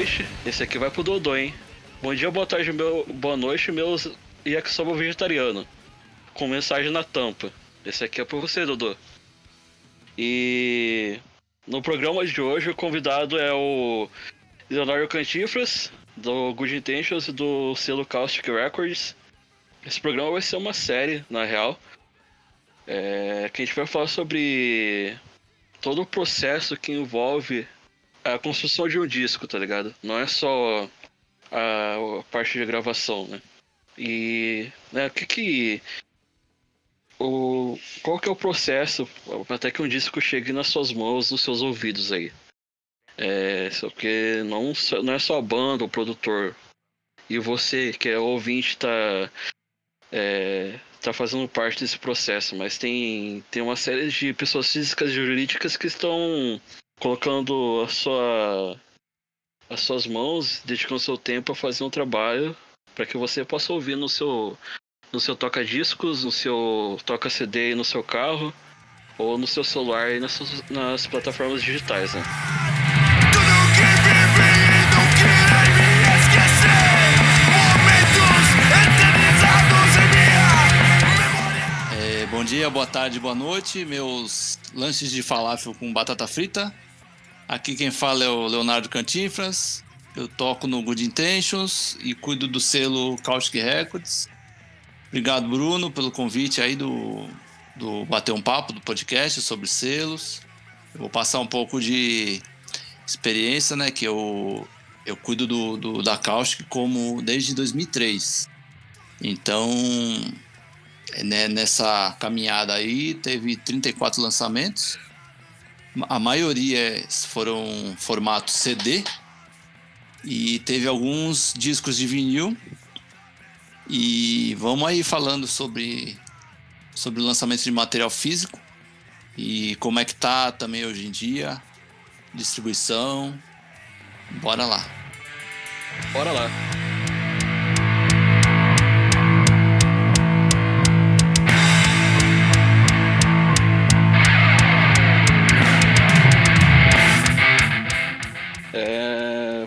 noite. Esse aqui vai pro Dodô, hein? Bom dia, boa tarde, meu... boa noite, meus yakisoba vegetariano. Com mensagem na tampa. Esse aqui é pra você, Dodô. E no programa de hoje o convidado é o Leonardo Cantifras, do Good Intentions e do selo Caustic Records. Esse programa vai ser uma série, na real. É, que a gente vai falar sobre todo o processo que envolve a construção de um disco, tá ligado? Não é só a, a parte de gravação, né? E né, que que o qual que é o processo até que um disco chegue nas suas mãos, nos seus ouvidos aí? É, porque não, não é só a banda, o produtor. E você, que é ouvinte, tá, é, tá fazendo parte desse processo. Mas tem, tem uma série de pessoas físicas e jurídicas que estão colocando a sua, as suas mãos, dedicando seu tempo a fazer um trabalho para que você possa ouvir no seu, no seu toca-discos, no seu toca-CD no seu carro, ou no seu celular e nas, nas plataformas digitais, né? É, bom dia, boa tarde, boa noite. Meus lanches de falafel com batata frita. Aqui quem fala é o Leonardo Cantinfras. Eu toco no Good Intentions e cuido do selo Caustic Records. Obrigado, Bruno, pelo convite aí do, do Bater um Papo, do podcast sobre selos. Eu vou passar um pouco de experiência, né? Que eu, eu cuido do, do da Caustic como desde 2003. Então, né, nessa caminhada aí, teve 34 lançamentos. A maioria foram formato CD. E teve alguns discos de vinil. E vamos aí falando sobre, sobre o lançamento de material físico e como é que tá também hoje em dia, distribuição. Bora lá. Bora lá.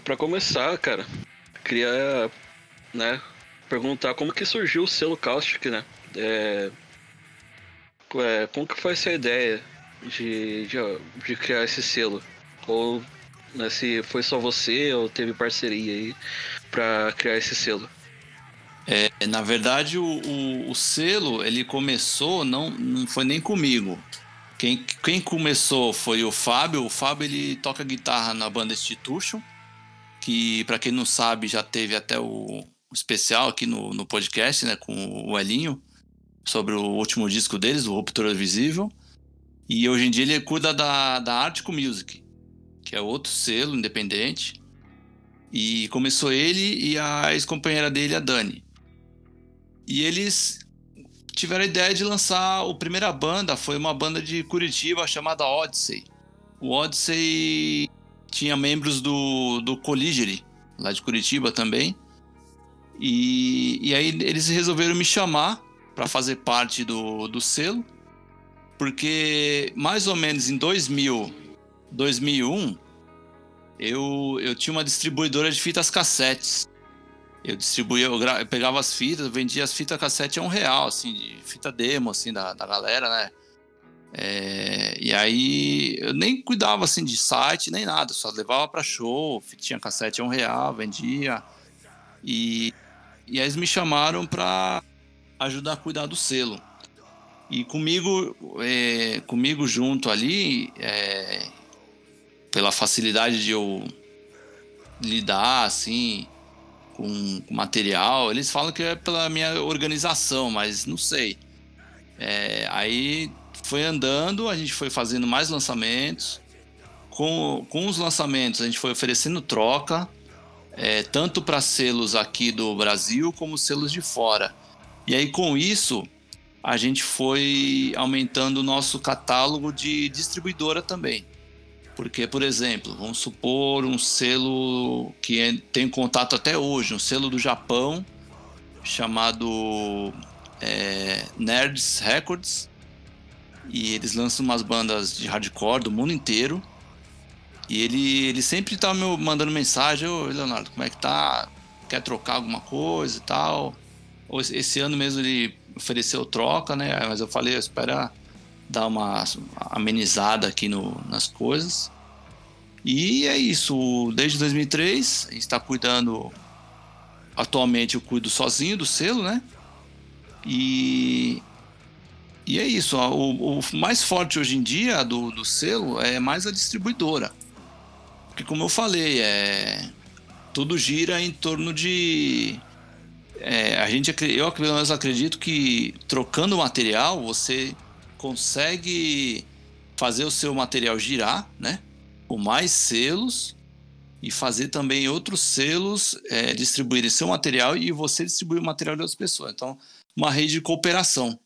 Para começar, cara, queria, né, perguntar como que surgiu o selo Caustic, né? É, é, como que foi essa ideia de, de, de criar esse selo? Ou né, se foi só você ou teve parceria aí para criar esse selo? É, na verdade, o, o, o, selo ele começou não, não foi nem comigo. Quem, quem começou foi o Fábio. O Fábio ele toca guitarra na banda Institution, que para quem não sabe já teve até o, especial aqui no, no podcast, né, com o Elinho, sobre o último disco deles, o Ruptura Visível. E hoje em dia ele cuida da, da Article Music, que é outro selo independente. E começou ele e a ex-companheira dele, a Dani. E eles tiveram a ideia de lançar. A primeira banda foi uma banda de Curitiba chamada Odyssey. O Odyssey tinha membros do, do Colligery, lá de Curitiba também. E, e aí eles resolveram me chamar para fazer parte do, do selo, porque mais ou menos em 2000, 2001, eu, eu tinha uma distribuidora de fitas cassetes. Eu distribuía, eu, eu pegava as fitas, vendia as fitas cassete a um real, assim, de fita demo, assim, da, da galera, né? É, e aí eu nem cuidava, assim, de site, nem nada, só levava para show, tinha cassete a um real, vendia. E, e aí eles me chamaram para ajudar a cuidar do selo. E comigo, é, comigo junto ali, é, pela facilidade de eu lidar, assim, com, com, material. Eles falam que é pela minha organização, mas não sei. É, aí foi andando, a gente foi fazendo mais lançamentos. Com, com os lançamentos, a gente foi oferecendo troca, é, tanto para selos aqui do Brasil como selos de fora. E aí, com isso, a gente foi aumentando o nosso catálogo de distribuidora também. Porque, por exemplo, vamos supor um selo que é, tem contato até hoje, um selo do Japão chamado é, Nerds Records. E eles lançam umas bandas de hardcore do mundo inteiro. E ele, ele sempre tá me mandando mensagem, ô Leonardo, como é que tá? Quer trocar alguma coisa e tal? Esse ano mesmo ele ofereceu troca, né? Mas eu falei, espera dar uma amenizada aqui no, nas coisas. E é isso, desde 2003 a gente está cuidando. Atualmente eu cuido sozinho do selo, né? E, e é isso. O, o mais forte hoje em dia do, do selo é mais a distribuidora. Porque, como eu falei, é, tudo gira em torno de. É, a gente, eu pelo menos acredito que trocando material você consegue fazer o seu material girar, né? Com mais selos e fazer também outros selos é, distribuírem seu material e você distribuir o material de outras pessoas. Então, uma rede de cooperação.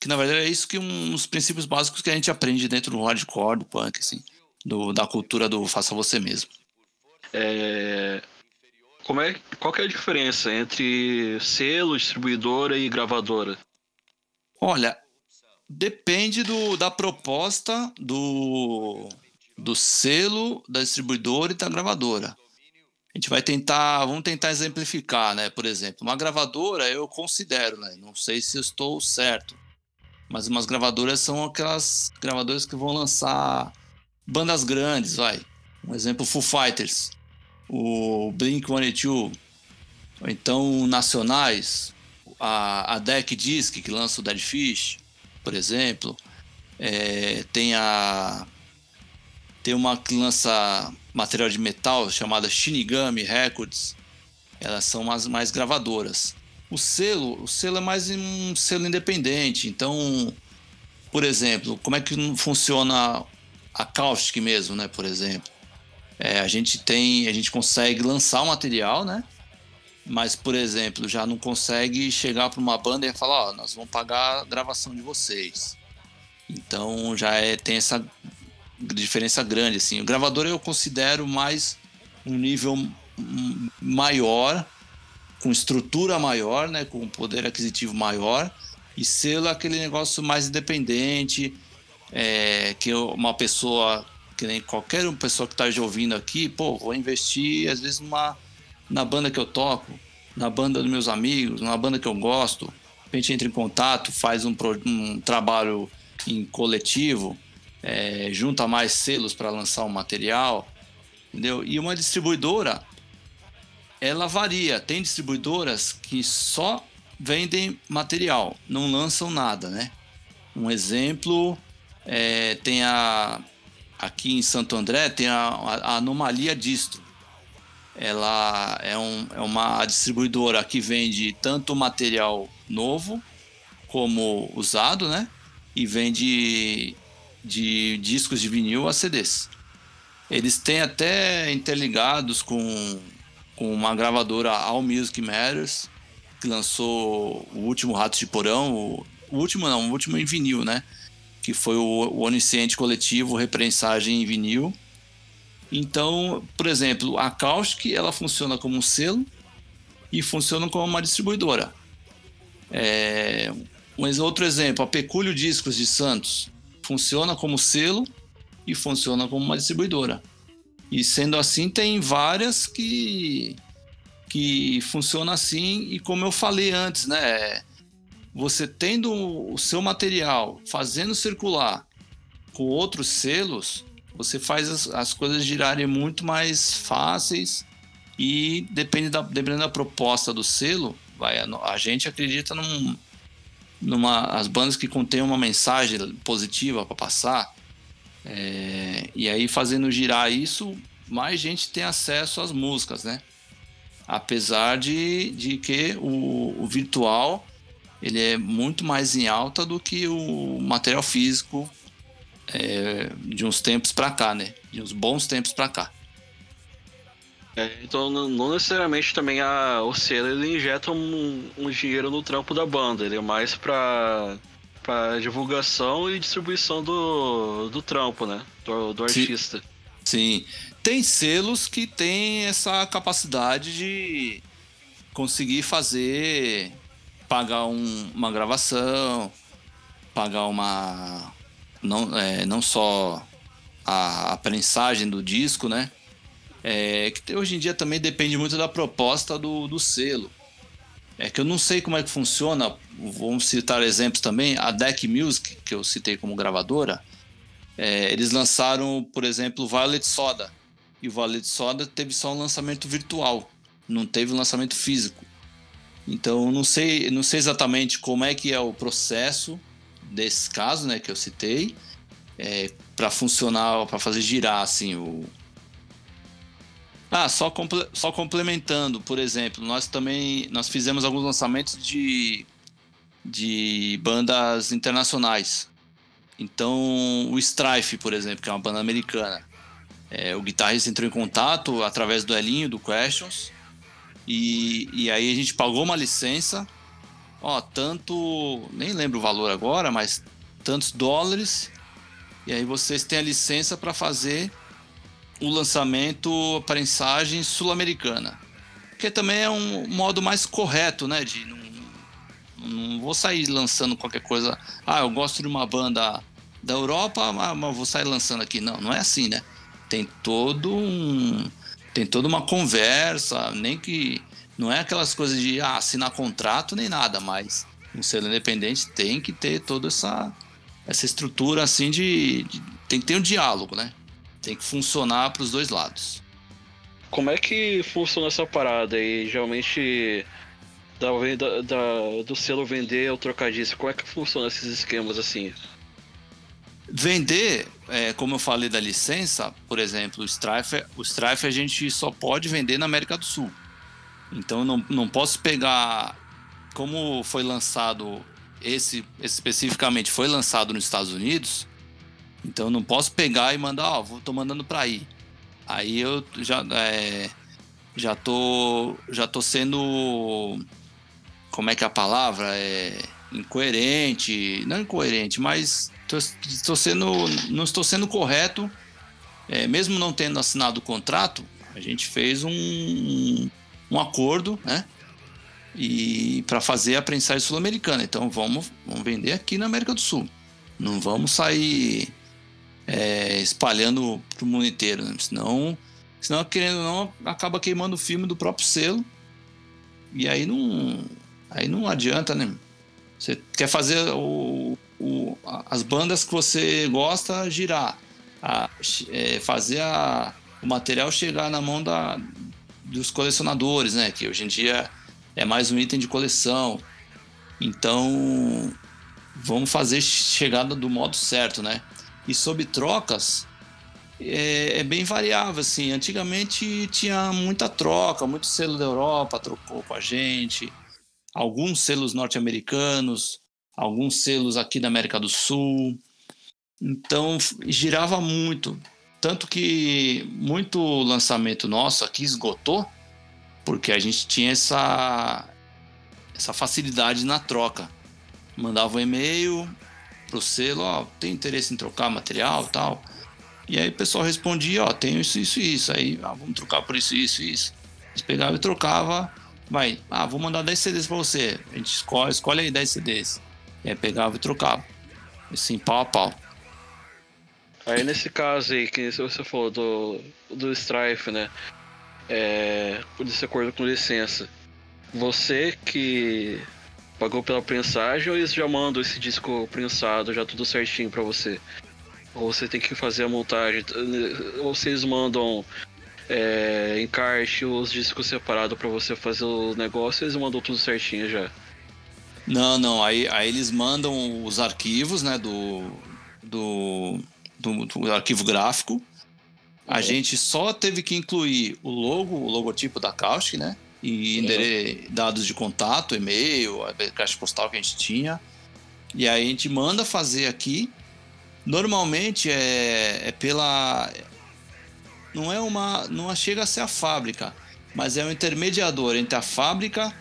Que na verdade é isso que um dos princípios básicos que a gente aprende dentro do hardcore, do punk, assim, do, da cultura do faça você mesmo. É, como é, qual é a diferença entre selo, distribuidora e gravadora? Olha, depende do, da proposta do, do selo, da distribuidora e da gravadora. A gente vai tentar, vamos tentar exemplificar, né? Por exemplo, uma gravadora eu considero, né? Não sei se estou certo, mas umas gravadoras são aquelas gravadoras que vão lançar bandas grandes, vai. Um exemplo, Foo Fighters, o Blink-182, ou então nacionais, a, a Deck Disc, que lança o Dead Fish, por exemplo. É, tem a tem uma que lança material de metal chamada Shinigami Records. Elas são mais, mais gravadoras. O selo, o selo é mais um selo independente. Então, por exemplo, como é que funciona a Caustic mesmo, né? Por exemplo, é, a gente tem, a gente consegue lançar o material, né? Mas, por exemplo, já não consegue chegar para uma banda e falar, ó, nós vamos pagar a gravação de vocês. Então já é, tem essa diferença grande, assim. O gravador eu considero mais um nível maior, com estrutura maior, né, com poder aquisitivo maior, e selo aquele negócio mais independente, é, que uma pessoa, que nem qualquer pessoa que está ouvindo aqui, pô, vou investir às vezes numa, na banda que eu toco, na banda dos meus amigos, na banda que eu gosto, a gente entra em contato, faz um, um trabalho em coletivo, é, junta mais selos para lançar um material, entendeu? E uma distribuidora, ela varia. Tem distribuidoras que só vendem material, não lançam nada, né? Um exemplo é, tem a aqui em Santo André tem a, a Anomalia Distro. Ela é, um, é uma distribuidora que vende tanto material novo como usado, né? E vende de discos de vinil a CDs. Eles têm até interligados com, com uma gravadora All Music Matters, que lançou o último Ratos de Porão, o, o último não, o último em vinil, né? Que foi o, o Onisciente Coletivo Reprensagem em Vinil. Então, por exemplo, a Caustic ela funciona como um selo e funciona como uma distribuidora. É, um outro exemplo, a Pecúlio Discos de Santos funciona como selo e funciona como uma distribuidora. E sendo assim, tem várias que que funciona assim. E como eu falei antes, né, você tendo o seu material fazendo circular com outros selos, você faz as, as coisas girarem muito mais fáceis. E depende da, dependendo da proposta do selo, vai, a, a gente acredita num, numa as bandas que contêm uma mensagem positiva para passar é, e aí fazendo girar isso mais gente tem acesso às músicas né? Apesar de, de que o, o virtual ele é muito mais em alta do que o material físico é, de uns tempos para cá né? De uns bons tempos para cá. É, então não necessariamente também a, o selo ele injeta um, um, dinheiro no trampo da banda, ele é mais pra, pra divulgação e distribuição do, do trampo, né? Do, do artista. Sim. Tem selos que têm essa capacidade de conseguir fazer, pagar um, uma gravação, pagar uma. Não, é, não só a, a prensagem do disco, né? É, que hoje em dia também depende muito da proposta do, do selo. É que eu não sei como é que funciona. Vamos citar exemplos também. A Deck Music, que eu citei como gravadora, é, eles lançaram, por exemplo, Violet Soda. E o Violet Soda teve só um lançamento virtual, não teve um lançamento físico. Então, não sei, não sei exatamente como é que é o processo desse caso, né, que eu citei, é, para funcionar, para fazer girar assim o, ah, só, só complementando, por exemplo, nós também nós fizemos alguns lançamentos de, de bandas internacionais. Então, o Strife, por exemplo, que é uma banda americana, é, o guitarrista entrou em contato através do Elinho, do Questions, e, e aí a gente pagou uma licença, ó, tanto, nem lembro o valor agora, mas tantos dólares, e aí vocês têm a licença para fazer o lançamento, a prensagem sul-americana. Que também é um modo mais correto, né? De não, não vou sair lançando qualquer coisa. Ah, eu gosto de uma banda da Europa, mas vou sair lançando aqui. Não, não é assim, né? Tem todo um. Tem toda uma conversa, nem que. Não é aquelas coisas de ah, assinar contrato nem nada, mas um selo independente tem que ter toda essa, essa estrutura assim de, de. Tem que ter um diálogo, né? Tem que funcionar para os dois lados. Como é que funciona essa parada aí? Geralmente da, da, da, do selo vender ou trocar disco, como é que funciona esses esquemas assim? Vender, é, como eu falei da licença, por exemplo, o Strife, o Strife a gente só pode vender na América do Sul. Então não, não posso pegar. Como foi lançado, esse especificamente foi lançado nos Estados Unidos, então não posso pegar e mandar, ó, vou tô mandando para aí. Aí eu já é, já tô já tô sendo como é que é a palavra é incoerente, não incoerente, mas tô, tô sendo não estou sendo correto, é, mesmo não tendo assinado o contrato, a gente fez um, um acordo, né? E para fazer a prensagem sul-americana. Então vamos, vamos vender aqui na América do Sul. Não vamos sair é, espalhando pro mundo inteiro, né? senão, senão, querendo ou não, acaba queimando o filme do próprio selo. E aí não, aí não adianta, né? Você quer fazer o, o as bandas que você gosta girar, a, é, fazer a, o material chegar na mão da, dos colecionadores, né? Que hoje em dia é mais um item de coleção. Então, vamos fazer chegada do modo certo, né? E sobre trocas, é, é, bem variável, assim. Antigamente tinha muita troca, muito selo da Europa trocou com a gente, alguns selos norte-americanos, alguns selos aqui da América do Sul. Então girava muito. Tanto que muito lançamento nosso aqui esgotou, porque a gente tinha essa, essa facilidade na troca. Mandava um e-mail, pro selo, ó, tem interesse em trocar material tal. E aí o pessoal respondia, ó, tenho isso, isso e isso. Aí, ah, vamos trocar por isso, isso e isso. Eles pegavam e trocava, vai, ah, vou mandar 10 CDs pra você. A gente escolhe, escolhe aí 10 CDs. E aí pegava e trocava. Assim, pau a pau. Aí nesse caso aí, que você falou do, do Strife, né? É, desse acordo com licença. Você que pagou pela prensagem ou eles já mandam esse disco prensado, já tudo certinho para você? Ou você tem que fazer a montagem? Ou vocês mandam é, encarte os discos separados para você fazer o negócio eles mandam tudo certinho já? Não, não. Aí, aí eles mandam os arquivos, né, do, do, do, do arquivo gráfico. A uhum. gente só teve que incluir o logo, o logotipo da Caustic, né? E dados de contato, e-mail, caixa postal que a gente tinha. E aí a gente manda fazer aqui. Normalmente é, é pela. Não é uma. Não chega a ser a fábrica, mas é um intermediador entre a fábrica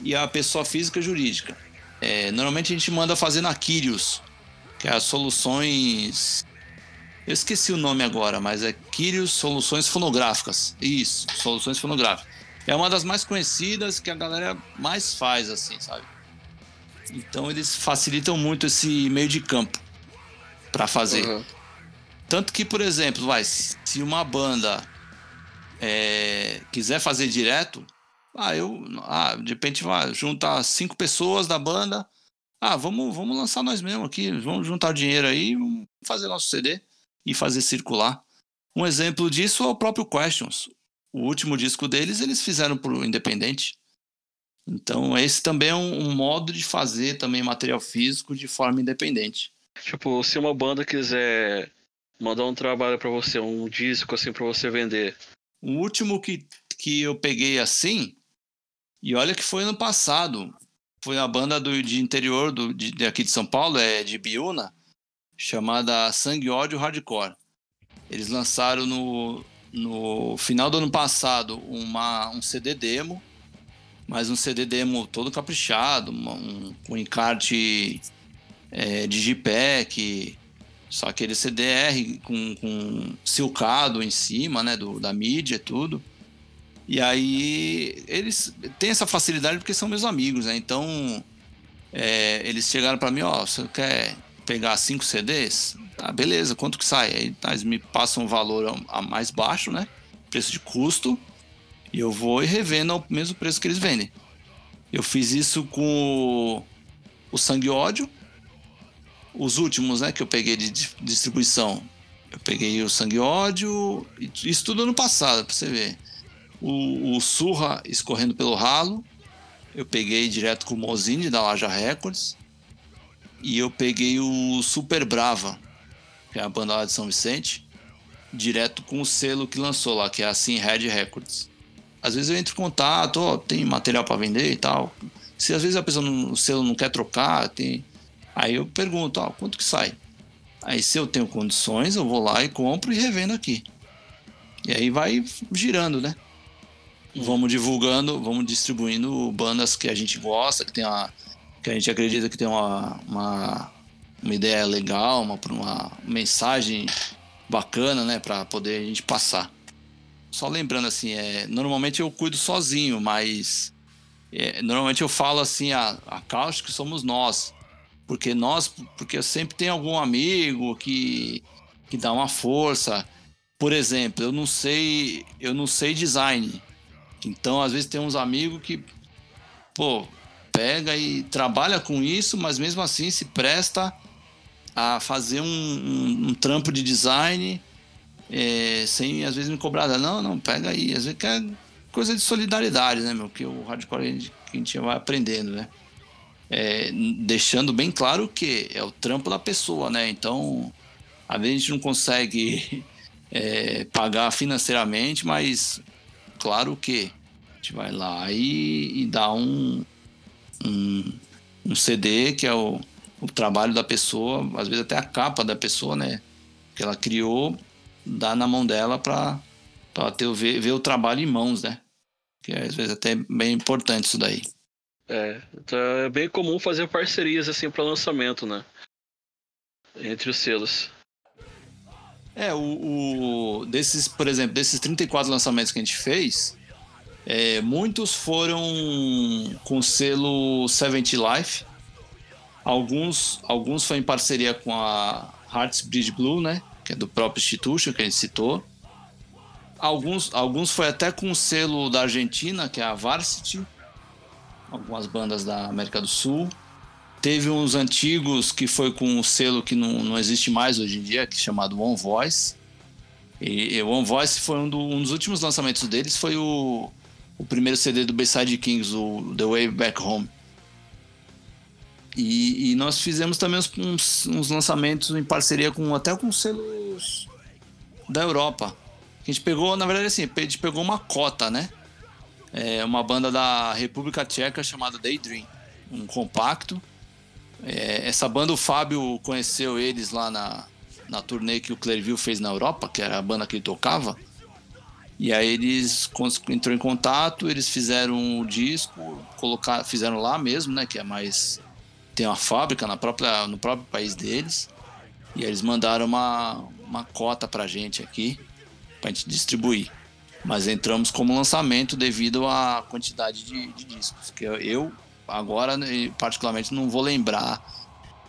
e a pessoa física jurídica. É, normalmente a gente manda fazer na Quirius, que é as soluções. Eu esqueci o nome agora, mas é Quirius Soluções Fonográficas. Isso, soluções fonográficas é uma das mais conhecidas que a galera mais faz, assim, sabe? Então eles facilitam muito esse meio de campo para fazer. Uhum. tanto que, por exemplo, vai, se uma banda é, quiser fazer direto, ah, eu, ah, de repente vai juntar cinco pessoas da banda, ah, vamos, vamos lançar nós mesmos aqui, vamos juntar dinheiro aí, vamos fazer nosso CD e fazer circular. Um exemplo disso é o próprio Questions. O último disco deles eles fizeram pro independente. Então esse também é um, um modo de fazer também material físico de forma independente. Tipo, se uma banda quiser mandar um trabalho para você, um disco assim para você vender. O último que, que eu peguei assim, e olha que foi ano passado, foi a banda do, de interior do, de, de aqui de São Paulo, é de Biúna, chamada Sangue Ódio Hardcore. Eles lançaram no, no final do ano passado uma, um CD demo, mas um CD demo todo caprichado, um, um encarte é, Digipack, só aquele CDR com, com silcado em cima, né, do, da mídia e tudo. E aí eles têm essa facilidade porque são meus amigos, né? Então é, eles chegaram para mim, ó, oh, você quer pegar cinco CDs? Tá, beleza, quanto que sai? Aí tá, eles me passam um valor a, mais baixo, né? Preço de custo. E eu vou e revendo ao mesmo preço que eles vendem. Eu fiz isso com o, o Sangue Ódio, os últimos, né, que eu peguei de distribuição. Eu peguei o Sangue Ódio, isso tudo ano passado, pra você ver. O, o Surra escorrendo pelo ralo, eu peguei direto com o Mozine da Laja Records. E eu peguei o Super Brava, que é a banda lá de São Vicente, direto com o selo que lançou lá, que é a Sim Red Records. Às vezes eu entro em contato, tem material para vender e tal. Se às vezes a pessoa não, o selo não quer trocar, tem Aí eu pergunto, ó, quanto que sai? Aí se eu tenho condições, eu vou lá e compro e revendo aqui. E aí vai girando, né? Vamos divulgando, vamos distribuindo bandas que a gente gosta, que tem uma, que a gente acredita que tem uma, uma, uma ideia legal, uma, uma mensagem bacana, né, para poder a gente passar. Só lembrando assim, é, normalmente eu cuido sozinho, mas é, normalmente eu falo assim, a, a Cáustica somos nós porque nós, porque sempre tem algum amigo que, que dá uma força. Por exemplo, eu não sei, eu não sei design. Então, às vezes tem uns amigos que, pô, pega e trabalha com isso, mas mesmo assim se presta a fazer um, um, um trampo de design é, sem às vezes me cobrar. Não, não, pega aí. Às vezes é coisa de solidariedade, né, meu? Que o hardcore a gente, a gente vai aprendendo, né? é, deixando bem claro que é o trampo da pessoa, né? Então, às vezes a gente não consegue é, pagar financeiramente, mas claro que a gente vai lá e, e dá um, um, um, CD que é o, o trabalho da pessoa, às vezes até a capa da pessoa, né? Que ela criou, dá na mão dela para ter ver, ver o trabalho em mãos, né? Que é, às vezes até bem importante isso daí. É, então é bem comum fazer parcerias assim para lançamento, né? Entre os selos. É, o, o, desses, por exemplo, desses 34 lançamentos que a gente fez, é, muitos foram com o selo Seventy Life. Alguns, alguns foi em parceria com a Hearts Bridge Blue, né? Que é do próprio Institution, que a gente citou. Alguns, alguns foi até com o selo da Argentina, que é a Varsity algumas bandas da América do Sul. Teve uns antigos que foi com um selo que não, não existe mais hoje em dia, que é chamado One Voice. E, e One Voice foi um, do, um, dos últimos lançamentos deles, foi o, o primeiro CD do Bayside Kings, o The Way Back Home. E, e nós fizemos também uns, uns, lançamentos em parceria com até com selos da Europa. A gente pegou, na verdade, assim, a gente pegou uma cota, né? é uma banda da República Tcheca chamada Daydream, um compacto. É, essa banda o Fábio conheceu eles lá na, na turnê que o Clearview fez na Europa, que era a banda que ele tocava. E aí eles entrou em contato, eles fizeram o disco, colocar, fizeram lá mesmo, né, que é mais tem uma fábrica na própria no próprio país deles. E eles mandaram uma uma cota pra gente aqui pra gente distribuir. Mas entramos como lançamento devido à quantidade de, de discos. Que eu, agora, particularmente, não vou lembrar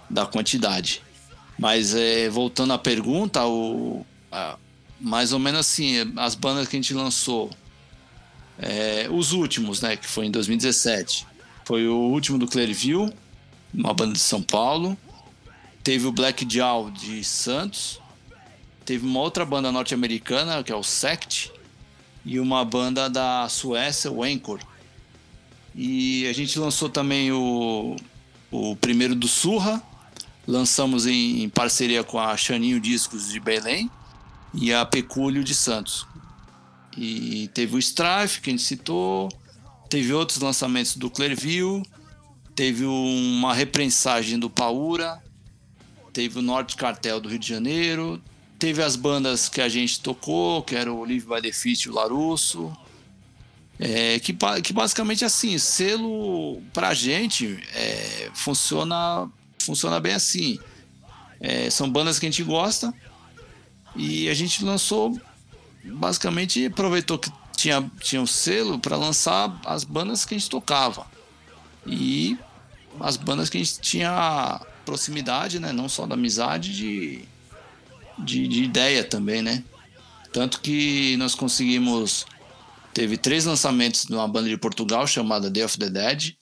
da quantidade. Mas é, voltando à pergunta, o, a, mais ou menos assim, as bandas que a gente lançou, é, os últimos, né, que foi em 2017, foi o último do Clearview, uma banda de São Paulo. Teve o Black Jaw de Santos. Teve uma outra banda norte-americana, que é o Sect. E uma banda da Suécia, o Anchor. E a gente lançou também o, o primeiro do Surra. Lançamos em, em parceria com a Chaninho Discos de Belém e a Pecúlio de Santos. E teve o Strife, que a gente citou. Teve outros lançamentos do Clearview teve uma reprensagem do Paura, teve o Norte Cartel do Rio de Janeiro, teve as bandas que a gente tocou, que era o Live by the e o Larusso. É, que, que basicamente assim, selo pra gente é, funciona, funciona bem assim. É, são bandas que a gente gosta e a gente lançou, basicamente aproveitou que tinha, tinha um selo para lançar as bandas que a gente tocava. E as bandas que a gente tinha proximidade, né? Não só da amizade, de, de, de ideia também, né? Tanto que nós conseguimos. Teve três lançamentos de uma banda de Portugal chamada Day of the Dead.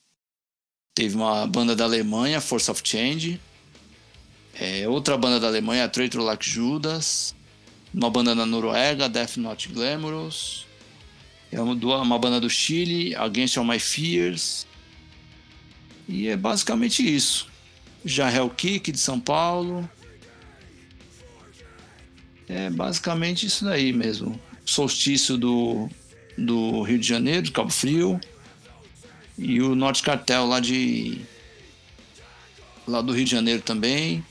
Teve uma banda da Alemanha, Force of Change. É, outra banda da Alemanha, Traitor Like Judas. Uma banda da Noruega, Death Not Glamorous. É uma, uma banda do Chile, Against All My Fears. E é basicamente isso. Jarrel Kick de São Paulo. É basicamente isso daí mesmo. Solstício do, do Rio de Janeiro, de Cabo Frio. E o Norte Cartel lá de. lá do Rio de Janeiro também.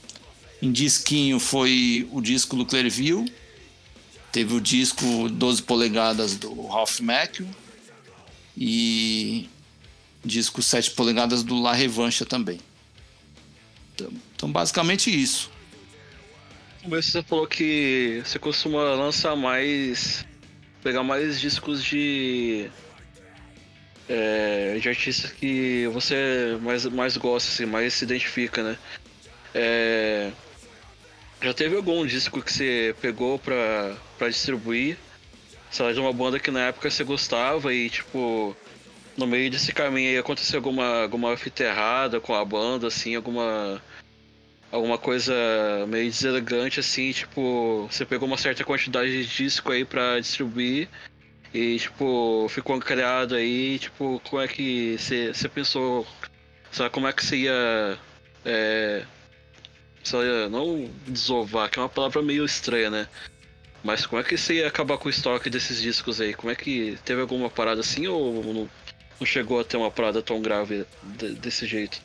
Em disquinho foi o disco do Clearview. Teve o disco 12 polegadas do Ralph Macchio. E disco 7 polegadas do La Revancha também. Então, então, basicamente isso. Mas você falou que você costuma lançar mais. pegar mais discos de. É, de artistas que você mais, mais gosta, assim, mais se identifica, né? É, já teve algum disco que você pegou pra, pra distribuir? Sei lá, de uma banda que na época você gostava e, tipo, no meio desse caminho aí aconteceu alguma, alguma fita errada com a banda, assim, alguma. Alguma coisa meio deselegante, assim, tipo, você pegou uma certa quantidade de disco aí pra distribuir e, tipo, ficou criado aí, tipo, como é que você, pensou, sabe, como é que você ia. É, ia não desovar, que é uma palavra meio estranha, né? Mas como é que você ia acabar com o estoque desses discos aí? Como é que teve alguma parada assim ou não chegou a ter uma parada tão grave de, desse jeito.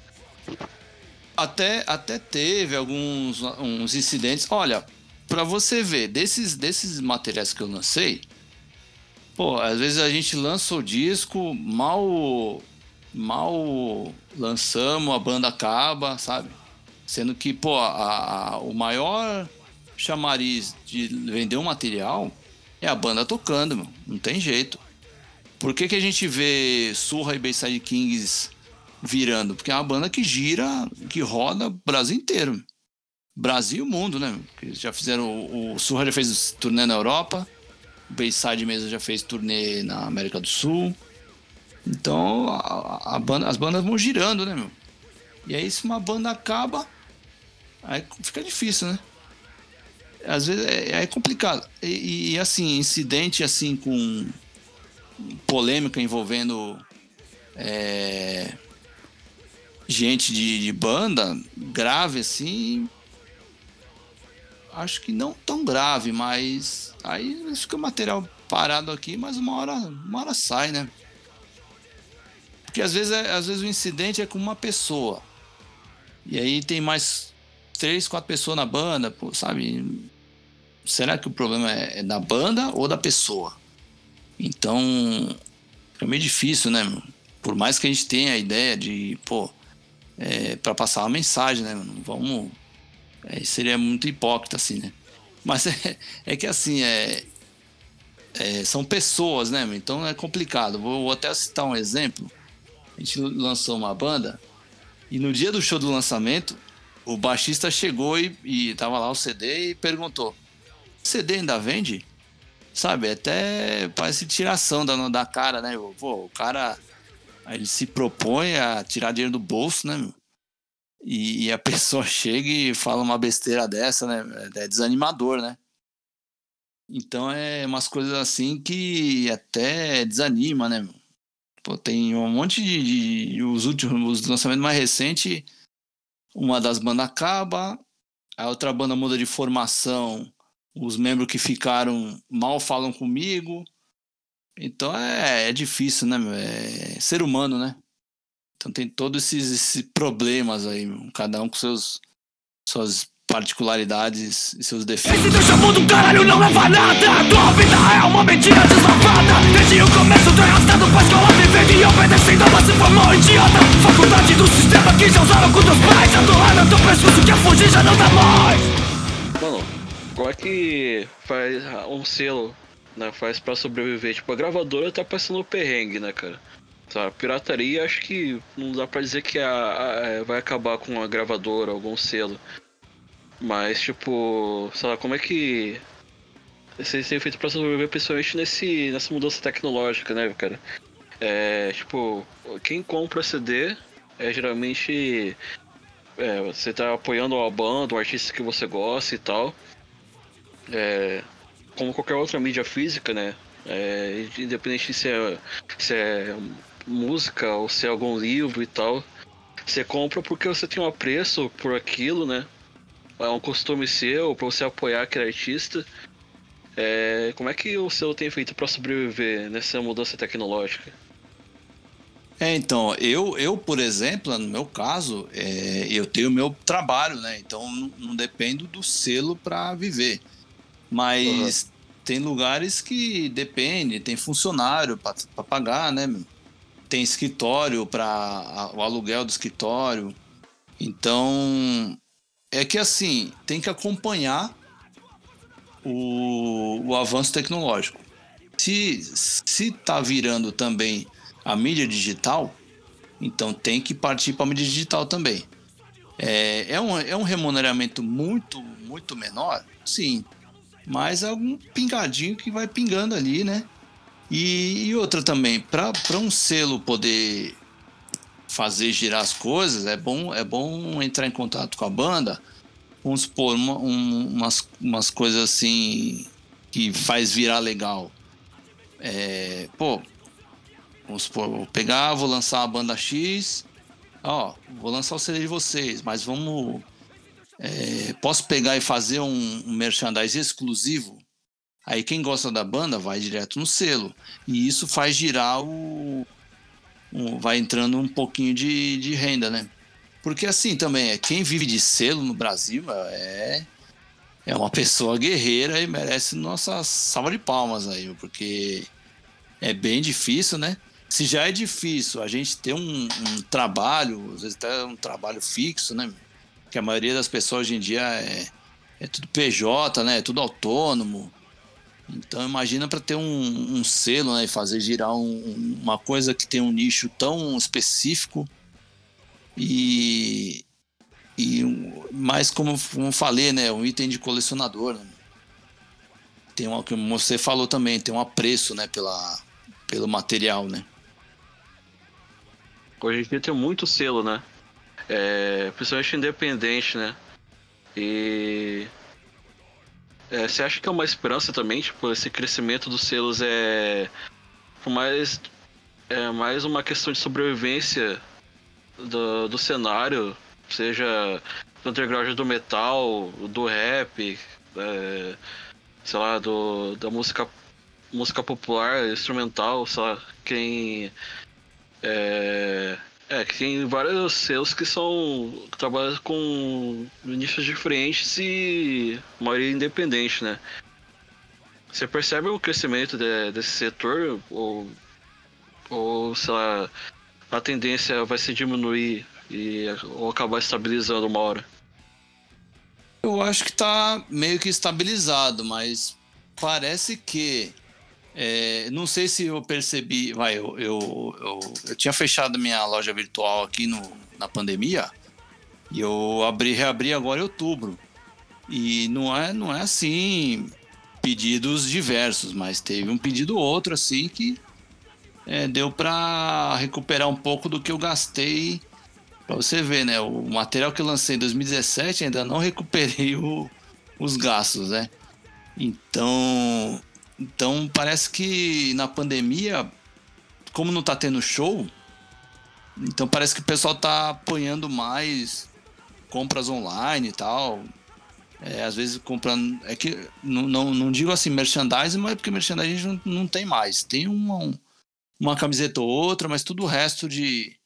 Até, até teve alguns uns incidentes. Olha, para você ver, desses, desses materiais que eu lancei, pô, às vezes a gente lança o disco, mal, mal lançamos, a banda acaba, sabe? Sendo que, pô, a, a, o maior chamariz de vender um material é a banda tocando, meu. não tem jeito. Por que, que a gente vê Surra e Bayside Kings virando? Porque é uma banda que gira, que roda o Brasil inteiro. Brasil e mundo, né? já fizeram. O Surra já fez turnê na Europa, o Bayside mesmo já fez turnê na América do Sul. Então a, a banda, as bandas vão girando, né, meu? E aí se uma banda acaba, aí fica difícil, né? Às vezes é, é complicado. E, e assim, incidente assim com polêmica envolvendo é, gente de, de, banda grave assim. Acho que não tão grave, mas aí fica o material parado aqui, mas uma hora, uma hora sai, né? Porque às vezes, é, às vezes o incidente é com uma pessoa. E aí tem mais três, quatro pessoas na banda, pô, sabe? Será que o problema é, é da banda ou da pessoa? Então, é meio difícil, né? Por mais que a gente tenha a ideia de, pô, é, para passar uma mensagem, né? Vamos. É, seria muito hipócrita, assim, né? Mas é, é que assim, é, é, são pessoas, né? Então é complicado. Vou, vou, até citar um exemplo. A gente lançou uma banda e no dia do show do lançamento, o baixista chegou e, e tava lá o CD e perguntou: CD ainda vende? Sabe, até parece tiração da, da cara, né? Pô, o cara ele se propõe a tirar dinheiro do bolso, né? Meu? E, e a pessoa chega e fala uma besteira dessa, né? É desanimador, né? Então é umas coisas assim que até desanima, né? Pô, tem um monte de, de, os últimos os lançamentos mais recentes, uma das bandas acaba, a outra banda muda de formação, os membros que ficaram mal falam comigo. Então é, é difícil, né? É ser humano, né? Então tem todos esses, esses problemas aí, cada um com seus suas particularidades e seus defeitos. Esse teu chamou do caralho não leva nada Tua vida é uma mentira deslavada Desde o começo tô arrastado pra escola Vivendo e obedecendo a você formou idiota Faculdade do sistema que já usava com teus pais Atolada teu pescoço que a fugir já não dá mais é que faz um selo, né, faz pra sobreviver? Tipo, a gravadora tá passando o perrengue, né, cara? A pirataria acho que não dá pra dizer que a, a, vai acabar com a gravadora, algum selo. Mas, tipo, sei lá, como é que. Vocês têm feito pra sobreviver principalmente nesse, nessa mudança tecnológica, né, cara? É, tipo, quem compra CD é geralmente. É, você tá apoiando uma banda, um artista que você gosta e tal. É, como qualquer outra mídia física, né? É, independente se é, se é música ou se é algum livro e tal. Você compra porque você tem um apreço por aquilo, né? é um costume seu para você apoiar aquele artista. É, como é que o seu tem feito para sobreviver nessa mudança tecnológica? É, então, eu, eu, por exemplo, no meu caso, é, eu tenho meu trabalho, né? Então não, não dependo do selo para viver. Mas uhum. tem lugares que depende, tem funcionário para pagar, né? Tem escritório para o aluguel do escritório. Então, é que assim, tem que acompanhar o, o avanço tecnológico. Se, se tá virando também a mídia digital, então tem que partir para a mídia digital também. É, é, um, é um remuneramento muito, muito menor, sim, mas é um pingadinho que vai pingando ali, né? E, e outra também, para um selo poder fazer girar as coisas, é bom, é bom entrar em contato com a banda. Vamos supor, uma, um, umas, umas coisas assim que faz virar legal. É, pô, vamos supor, vou pegar, vou lançar a banda X, ó, vou lançar o CD de vocês, mas vamos. É, posso pegar e fazer um, um merchandising exclusivo? Aí quem gosta da banda vai direto no selo. E isso faz girar o, um, vai entrando um pouquinho de, de renda, né? Porque assim também, é quem vive de selo no Brasil é, é uma pessoa guerreira e merece nossa salva de palmas aí, porque é bem difícil, né? Se já é difícil a gente ter um, um trabalho, às vezes até um trabalho fixo, né? Que a maioria das pessoas hoje em dia é, é tudo PJ, né? É tudo autônomo. Então imagina para ter um, um, selo né, e fazer girar um, uma coisa que tem um nicho tão específico e, e mais como, como falei, né, um item de colecionador. Né? Tem uma, como você falou também, tem um apreço né, pela, pelo material, né? Hoje em dia tem muito selo, né? É, principalmente independente, né? E é, você acha que é uma esperança também, tipo, esse crescimento dos selos é mais, é mais uma questão de sobrevivência do, do cenário, seja do underground do metal, do rap, é, sei lá, do, da música, música popular, instrumental, sei lá, quem é, é, que tem vários selos que são. que trabalham com nichos diferentes e maioria independente, né? Você percebe o crescimento de, desse setor ou, ou, sei lá, a tendência vai se diminuir e, ou acabar estabilizando uma hora? Eu acho que tá meio que estabilizado, mas parece que é, não sei se eu percebi, vai, eu, eu, eu, eu, tinha fechado minha loja virtual aqui no, na pandemia E eu abri, reabri agora em outubro. E não é, não é assim pedidos diversos, mas teve um pedido outro assim que é, deu para recuperar um pouco do que eu gastei. Para você ver, né? O material que eu lancei em 2017 ainda não recuperei o, os gastos, né? Então, então parece que na pandemia, como não tá tendo show, então parece que o pessoal tá apoiando mais compras online e tal. É, às vezes comprando. É que não, não, não digo assim merchandising, mas é porque merchandising a gente não, não tem mais. Tem uma, uma camiseta ou outra, mas tudo o resto de,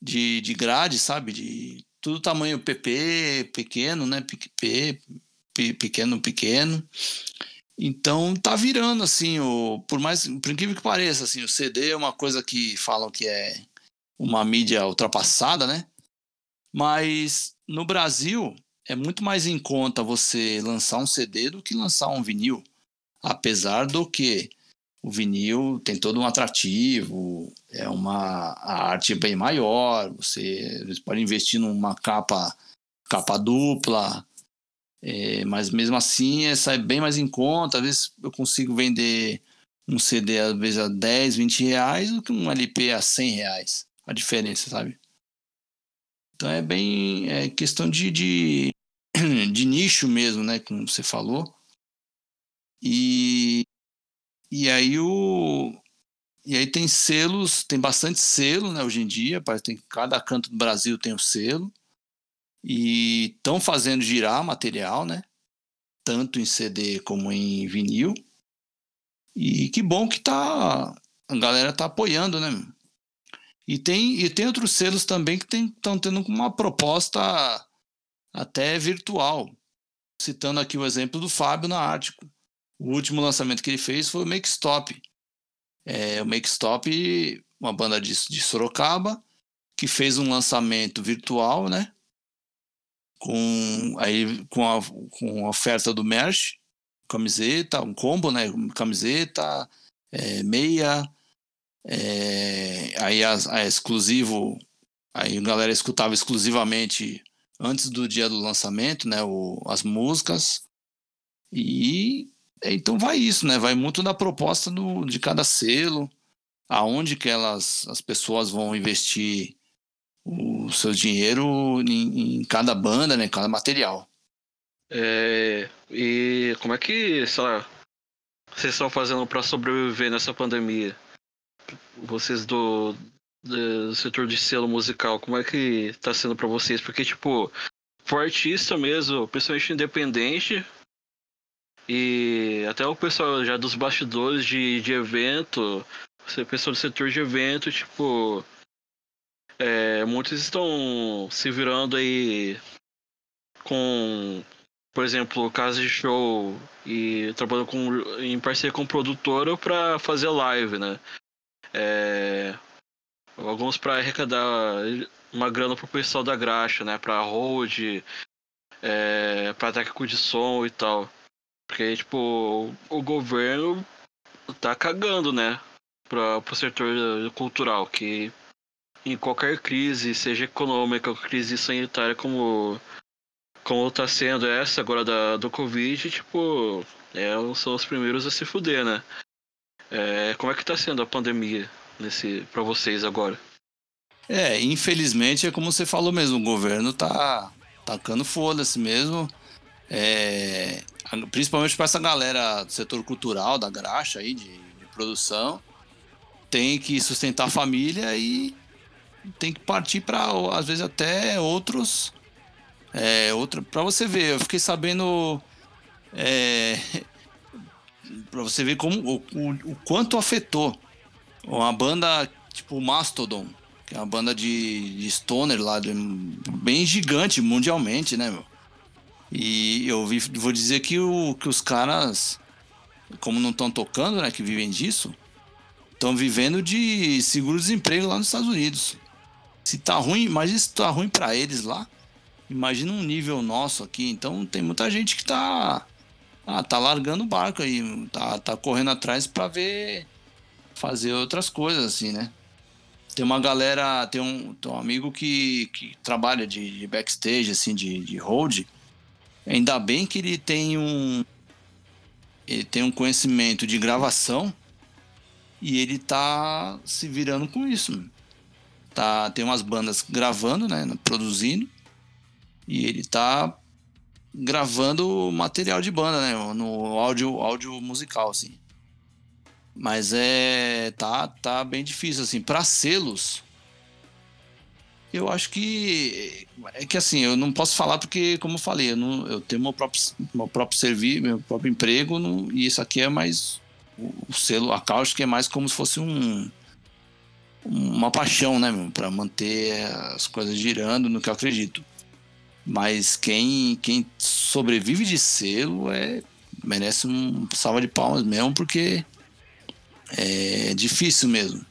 de, de grade, sabe? De tudo tamanho PP, pequeno, né? PQP, pequeno, pequeno. Então tá virando assim, o, por mais por incrível que pareça, assim, o CD é uma coisa que falam que é uma mídia ultrapassada, né? Mas no Brasil é muito mais em conta você lançar um CD do que lançar um vinil. Apesar do que o vinil tem todo um atrativo, é uma a arte é bem maior, você, pode investir numa capa capa dupla, é, mas mesmo assim é, sai bem mais em conta. Às vezes eu consigo vender um CD às vezes a 10, 20 reais do que um LP a 100 reais. A diferença, sabe? Então é bem é questão de, de, de nicho mesmo, né? Como você falou. E, e aí o. E aí tem selos, tem bastante selo, né, hoje em dia, parece que cada canto do Brasil tem um selo. E estão fazendo girar material, né? Tanto em CD como em vinil. E que bom que tá a galera tá apoiando, né? E tem, e tem outros selos também que estão tendo uma proposta até virtual. Citando aqui o exemplo do Fábio na Ártico. O último lançamento que ele fez foi o Make Stop. É, o Make Stop, uma banda de, de Sorocaba, que fez um lançamento virtual, né? Com, aí, com, a, com a oferta do merch, camiseta, um combo, né? Camiseta, é, meia, é, aí a, a, exclusivo, aí a galera escutava exclusivamente antes do dia do lançamento, né, o, as músicas. E então vai isso, né? Vai muito da proposta do, de cada selo, aonde que elas, as pessoas vão investir o seu dinheiro em, em cada banda, né, cada material. É, e como é que, sei lá, vocês estão fazendo para sobreviver nessa pandemia? vocês do, do setor de selo musical, como é que tá sendo para vocês? Porque, tipo, pro artista mesmo, principalmente independente, e até o pessoal já dos bastidores de, de evento, pessoal do setor de evento, tipo, é, muitos estão se virando aí com, por exemplo, casa de show e trabalhando com, em parceria com produtora para fazer live, né? É, alguns para arrecadar uma grana pro pessoal da graxa, né? Pra hold, é, pra técnico de som e tal. Porque, tipo, o governo tá cagando, né? Pra, pro setor cultural, que em qualquer crise, seja econômica crise sanitária como como tá sendo essa agora da, do Covid, tipo, é, são os primeiros a se fuder, né? É, como é que tá sendo a pandemia nesse para vocês agora? É, infelizmente é como você falou mesmo, o governo tá tacando foda-se mesmo. É, principalmente para essa galera do setor cultural, da graxa aí, de, de, produção, tem que sustentar a família e tem que partir para às vezes até outros é, outra para você ver eu fiquei sabendo é, você ver como o, o, o, quanto afetou uma banda tipo Mastodon, que é uma banda de, de stoner lá, de, bem gigante mundialmente, né, meu? E eu vi, vou dizer que, o, que os caras, como não estão tocando, né, que vivem disso, estão vivendo de seguro-desemprego lá nos Estados Unidos. Se tá ruim, mas se tá ruim para eles lá, imagina um nível nosso aqui. Então tem muita gente que tá ah, tá largando o barco aí, tá, tá correndo atrás para ver fazer outras coisas assim, né? tem uma galera, tem um, tem um amigo que, que trabalha de, de backstage, assim, de, de hold. Ainda bem que ele tem um. Ele tem um conhecimento de gravação e ele tá se virando com isso. Tá, tem umas bandas gravando, né? Produzindo. E ele tá gravando material de banda, né? No áudio, áudio musical, assim. Mas é. Tá, tá bem difícil, assim. Pra selos. Eu acho que. É que assim, eu não posso falar porque, como eu falei, eu, não, eu tenho meu próprio, meu próprio serviço, meu próprio emprego, não, e isso aqui é mais. O, o selo acáustico é mais como se fosse um. Uma paixão, né, para manter as coisas girando no que eu acredito. Mas quem, quem sobrevive de selo é, merece um salva de palmas mesmo, porque é difícil mesmo.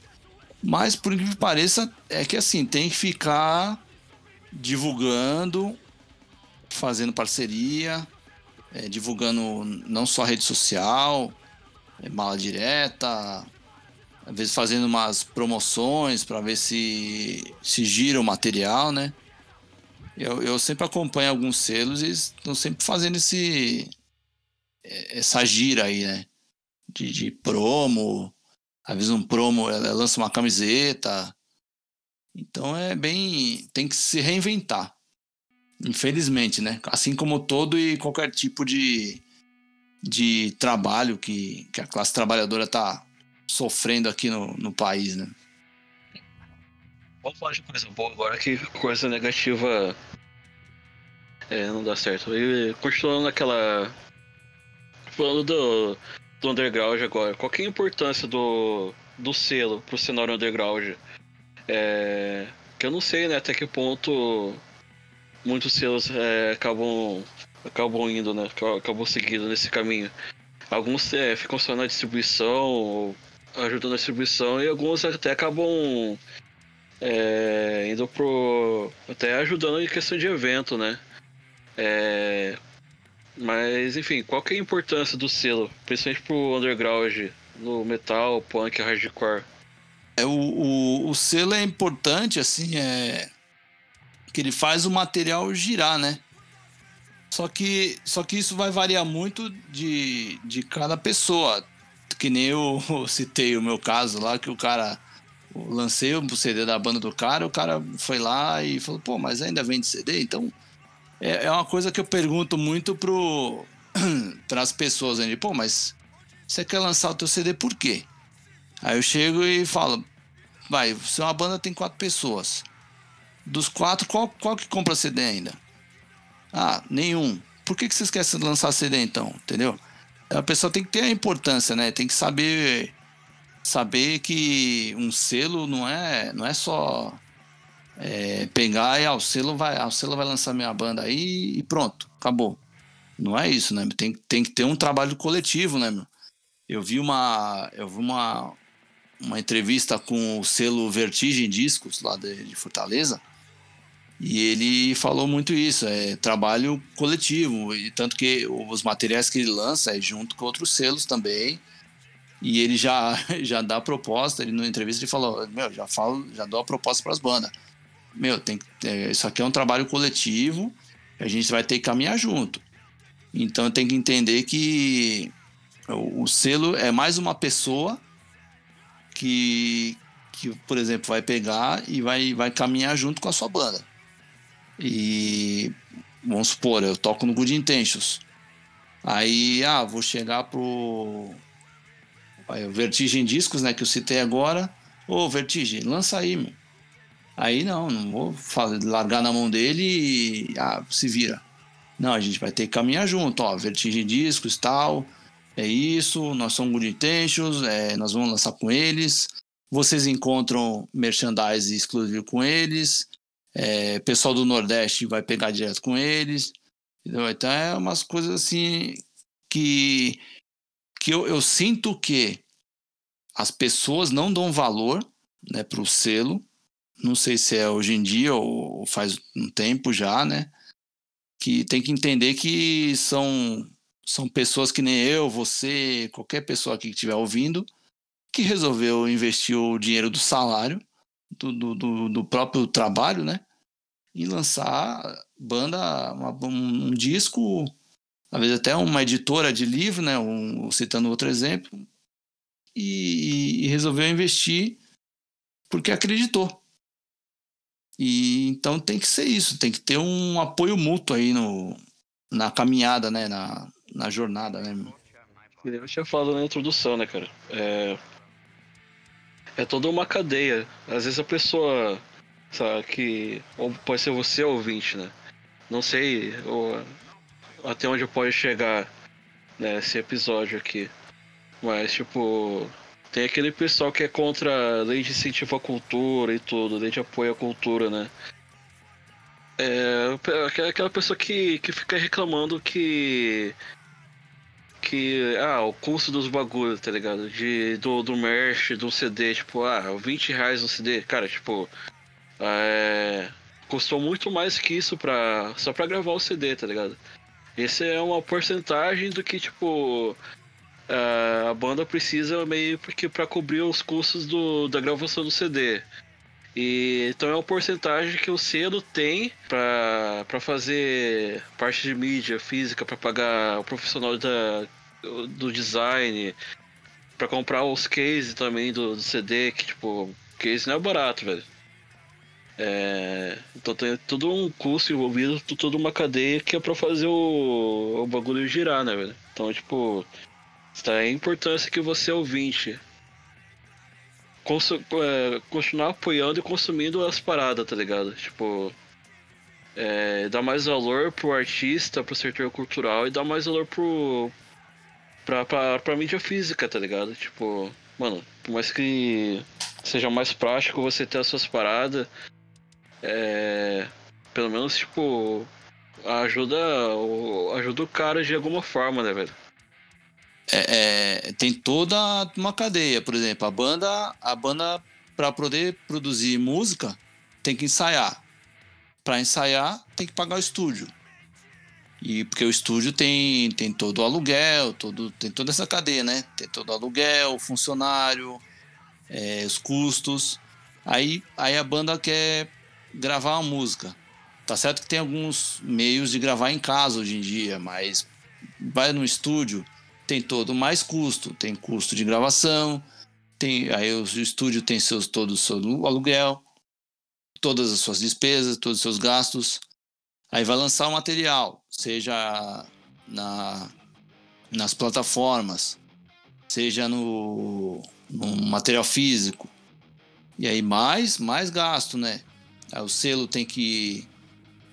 Mas, por que pareça, é que assim, tem que ficar divulgando, fazendo parceria, é, divulgando não só rede social, é, mala direta, às vezes fazendo umas promoções para ver se, se gira o material, né? Eu, eu sempre acompanho alguns selos e estão sempre fazendo esse essa gira aí, né? De, de promo, às vezes um promo ela lança uma camiseta. Então é bem. tem que se reinventar. Infelizmente, né? Assim como todo e qualquer tipo de, de trabalho que, que a classe trabalhadora está sofrendo aqui no, no país, né? Vamos falar de coisa boa agora que coisa negativa é, não dá certo. E continuando naquela. Falando do, do underground agora, qual é a importância do, do selo pro cenário underground? É, que eu não sei né, até que ponto muitos selos é, acabam, acabam indo, né? Acabam seguindo nesse caminho. Alguns é, ficam só na distribuição, ajudando a distribuição, e alguns até acabam é, indo pro. até ajudando em questão de evento, né? É, mas enfim, qual que é a importância do selo, principalmente pro underground, no metal, punk, hardcore? É, o, o, o selo é importante, assim, é que ele faz o material girar, né? Só que, só que isso vai variar muito de, de cada pessoa. Que nem eu citei o meu caso lá, que o cara lancei o CD da banda do cara, o cara foi lá e falou, pô, mas ainda vende CD? Então, é, é uma coisa que eu pergunto muito pro para as pessoas, né? Pô, mas você quer lançar o teu CD por quê? Aí eu chego e falo, vai, se uma banda tem quatro pessoas, dos quatro, qual, qual que compra CD ainda? Ah, nenhum. Por que, que vocês querem lançar CD então? Entendeu? A pessoa tem que ter a importância, né? Tem que saber saber que um selo não é, não é só é, pegar e ah, o selo vai, ah, o selo vai lançar minha banda aí e pronto, acabou. Não é isso, né? Tem, tem que ter um trabalho coletivo, né, meu? Eu vi uma, eu vi uma, uma entrevista com o selo Vertigem Discos lá de, de Fortaleza e ele falou muito isso, é trabalho coletivo e tanto que os materiais que ele lança é junto com outros selos também e ele já já dá proposta, ele na entrevista ele falou, meu, já falo, já dou a proposta para as bandas. Meu, tem é, isso aqui é um trabalho coletivo, a gente vai ter que caminhar junto. Então tem que entender que o, o selo é mais uma pessoa que que, por exemplo, vai pegar e vai, vai caminhar junto com a sua banda. E vamos supor, eu toco no Good Intentions. Aí, ah, vou chegar pro o Vertigem Discos, né, que eu citei agora. Ô, Vertigem, lança aí, meu. Aí não, não vou largar na mão dele e ah, se vira. Não, a gente vai ter que caminhar junto, ó, Vertigem Discos tal. É isso, nós somos Good Intentions, é, nós vamos lançar com eles. Vocês encontram merchandise exclusivo com eles. É, pessoal do Nordeste vai pegar direto com eles. Entendeu? Então é umas coisas assim que que eu, eu sinto que as pessoas não dão valor né, para o selo. Não sei se é hoje em dia ou faz um tempo já, né? Que tem que entender que são, são pessoas que nem eu, você, qualquer pessoa aqui que estiver ouvindo, que resolveu investir o dinheiro do salário do, do, do próprio trabalho, né? E lançar banda, uma, um, disco, vezes até uma editora de livro, né? Um, citando outro exemplo, e, e resolveu investir porque acreditou. E então tem que ser isso, tem que ter um apoio mútuo aí no, na caminhada, né? Na, na jornada, né? Eu tinha falado na introdução, né, cara? É, é toda uma cadeia. Às vezes a pessoa, sabe, que. Ou pode ser você ouvinte, né? Não sei ou, até onde pode chegar né, esse episódio aqui. Mas, tipo, tem aquele pessoal que é contra a lei de incentivo à cultura e tudo, lei de apoio à cultura, né? É aquela pessoa que, que fica reclamando que. Que. Ah, o custo dos bagulhos, tá ligado? De, do, do merch, do CD, tipo, ah, 20 reais no CD. Cara, tipo. É, custou muito mais que isso pra, só pra gravar o CD, tá ligado? Esse é uma porcentagem do que, tipo. a banda precisa meio porque para cobrir os custos do, da gravação do CD. E, então é uma porcentagem que o selo tem para fazer parte de mídia física, para pagar o profissional da, do design, para comprar os cases também do, do, CD, que tipo, case não é barato, velho. É, então tem todo um custo envolvido, toda uma cadeia que é para fazer o, o bagulho girar, né, velho? Então, tipo, está a importância que você ouvinte é, continuar apoiando e consumindo as paradas, tá ligado? Tipo, é, dar mais valor pro artista, pro setor cultural e dar mais valor pro. pra, pra, pra mídia física, tá ligado? Tipo, mano, por mais que seja mais prático você ter as suas paradas, é, pelo menos, tipo, ajuda, ajuda o cara de alguma forma, né, velho? é, é, tem toda uma cadeia. Por exemplo, a banda, a banda para poder produzir música tem que ensaiar. Para ensaiar tem que pagar o estúdio. E porque o estúdio tem, tem todo o aluguel, todo, tem toda essa cadeia, né? Tem todo o aluguel, funcionário, é, os custos. Aí, aí a banda quer gravar uma música. Tá certo que tem alguns meios de gravar em casa hoje em dia, mas vai no estúdio, tem todo mais custo, tem custo de gravação, tem aí o estúdio tem seus todo o seu aluguel, todas as suas despesas, todos os seus gastos. Aí vai lançar o material, seja na, nas plataformas, seja no, no material físico. E aí mais, mais gasto, né? Aí o selo tem que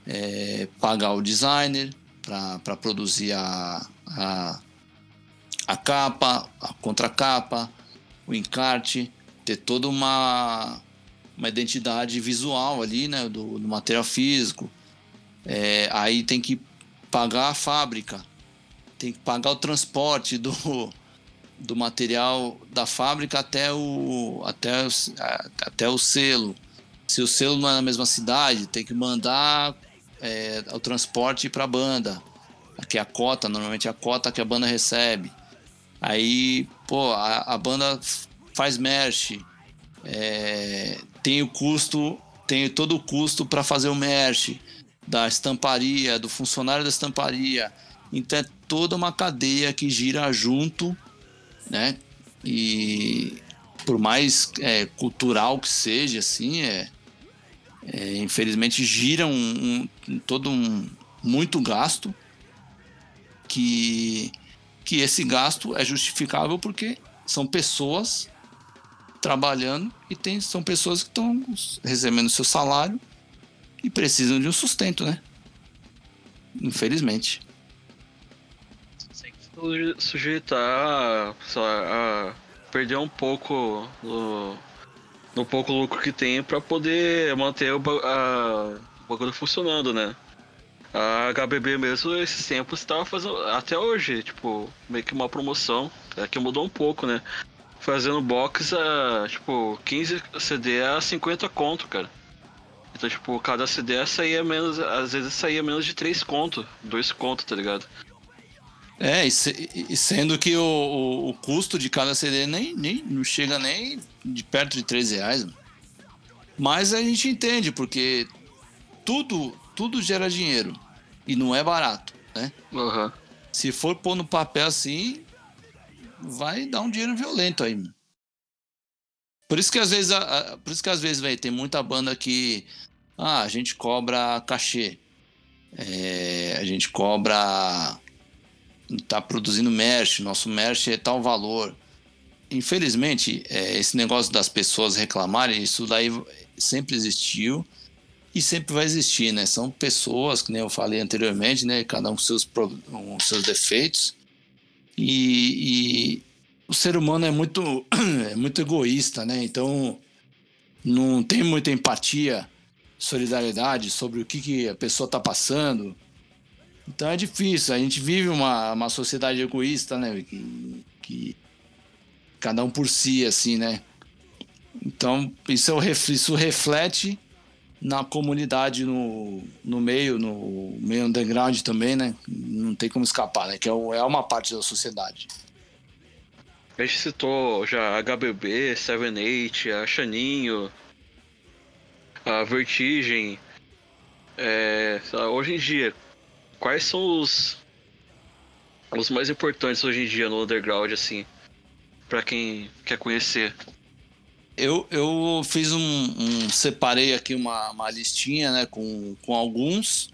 é, pagar o designer para produzir a, a, a capa, a contracapa, o encarte, ter toda uma, uma identidade visual ali, né, do, do material físico. É, aí tem que pagar a fábrica, tem que pagar o transporte do, do material da fábrica até o, até, até o selo. Se o selo não é na mesma cidade, tem que mandar é, o transporte para a banda. Aqui é a cota, normalmente é a cota que a banda recebe. Aí, pô, a, a banda faz merch, é, tem o custo, tem todo o custo para fazer o merch da estamparia, do funcionário da estamparia. Então é toda uma cadeia que gira junto, né? E por mais é, cultural que seja, assim, é, é infelizmente gira um, um, todo um muito gasto que que esse gasto é justificável porque são pessoas trabalhando e tem, são pessoas que estão recebendo seu salário e precisam de um sustento, né? Infelizmente. Sujeitar a, a perder um pouco do, no pouco lucro que tem para poder manter o, a, o bagulho funcionando, né? A HBB mesmo, esses tempos, estava fazendo. Até hoje, tipo, meio que uma promoção. É que mudou um pouco, né? Fazendo box a, tipo, 15 CD a 50 conto, cara. Então, tipo, cada CD saía menos. Às vezes saía menos de 3 conto, 2 conto, tá ligado? É, e, se, e sendo que o, o, o, custo de cada CD nem, nem não chega nem de perto de 3 reais. Mas a gente entende, porque tudo, tudo gera dinheiro. E não é barato, né? Uhum. Se for pôr no papel assim, vai dar um dinheiro violento aí. Por isso que às vezes, por isso que às vezes, véio, tem muita banda que ah, a gente cobra cachê. É, a gente cobra tá produzindo merch, nosso merch é tal valor. Infelizmente, é, esse negócio das pessoas reclamarem, isso daí sempre existiu e sempre vai existir, né? São pessoas, que nem eu falei anteriormente, né? Cada um com seus, com seus defeitos. E, e, o ser humano é muito, é muito egoísta, né? Então não tem muita empatia, solidariedade sobre o que, que a pessoa está passando. Então é difícil. A gente vive uma, uma sociedade egoísta, né? Que, que cada um por si, assim, né? Então isso, é isso reflete na comunidade no, no meio, no meio underground também, né? Não tem como escapar, né? Que é, é uma parte da sociedade. A gente citou já HBB, Seven Eight, a Xaninho, a Vertigem. É, hoje em dia, quais são os os mais importantes hoje em dia no underground, assim, para quem quer conhecer? Eu, eu fiz um, um separei aqui uma, uma listinha, né, com, com alguns,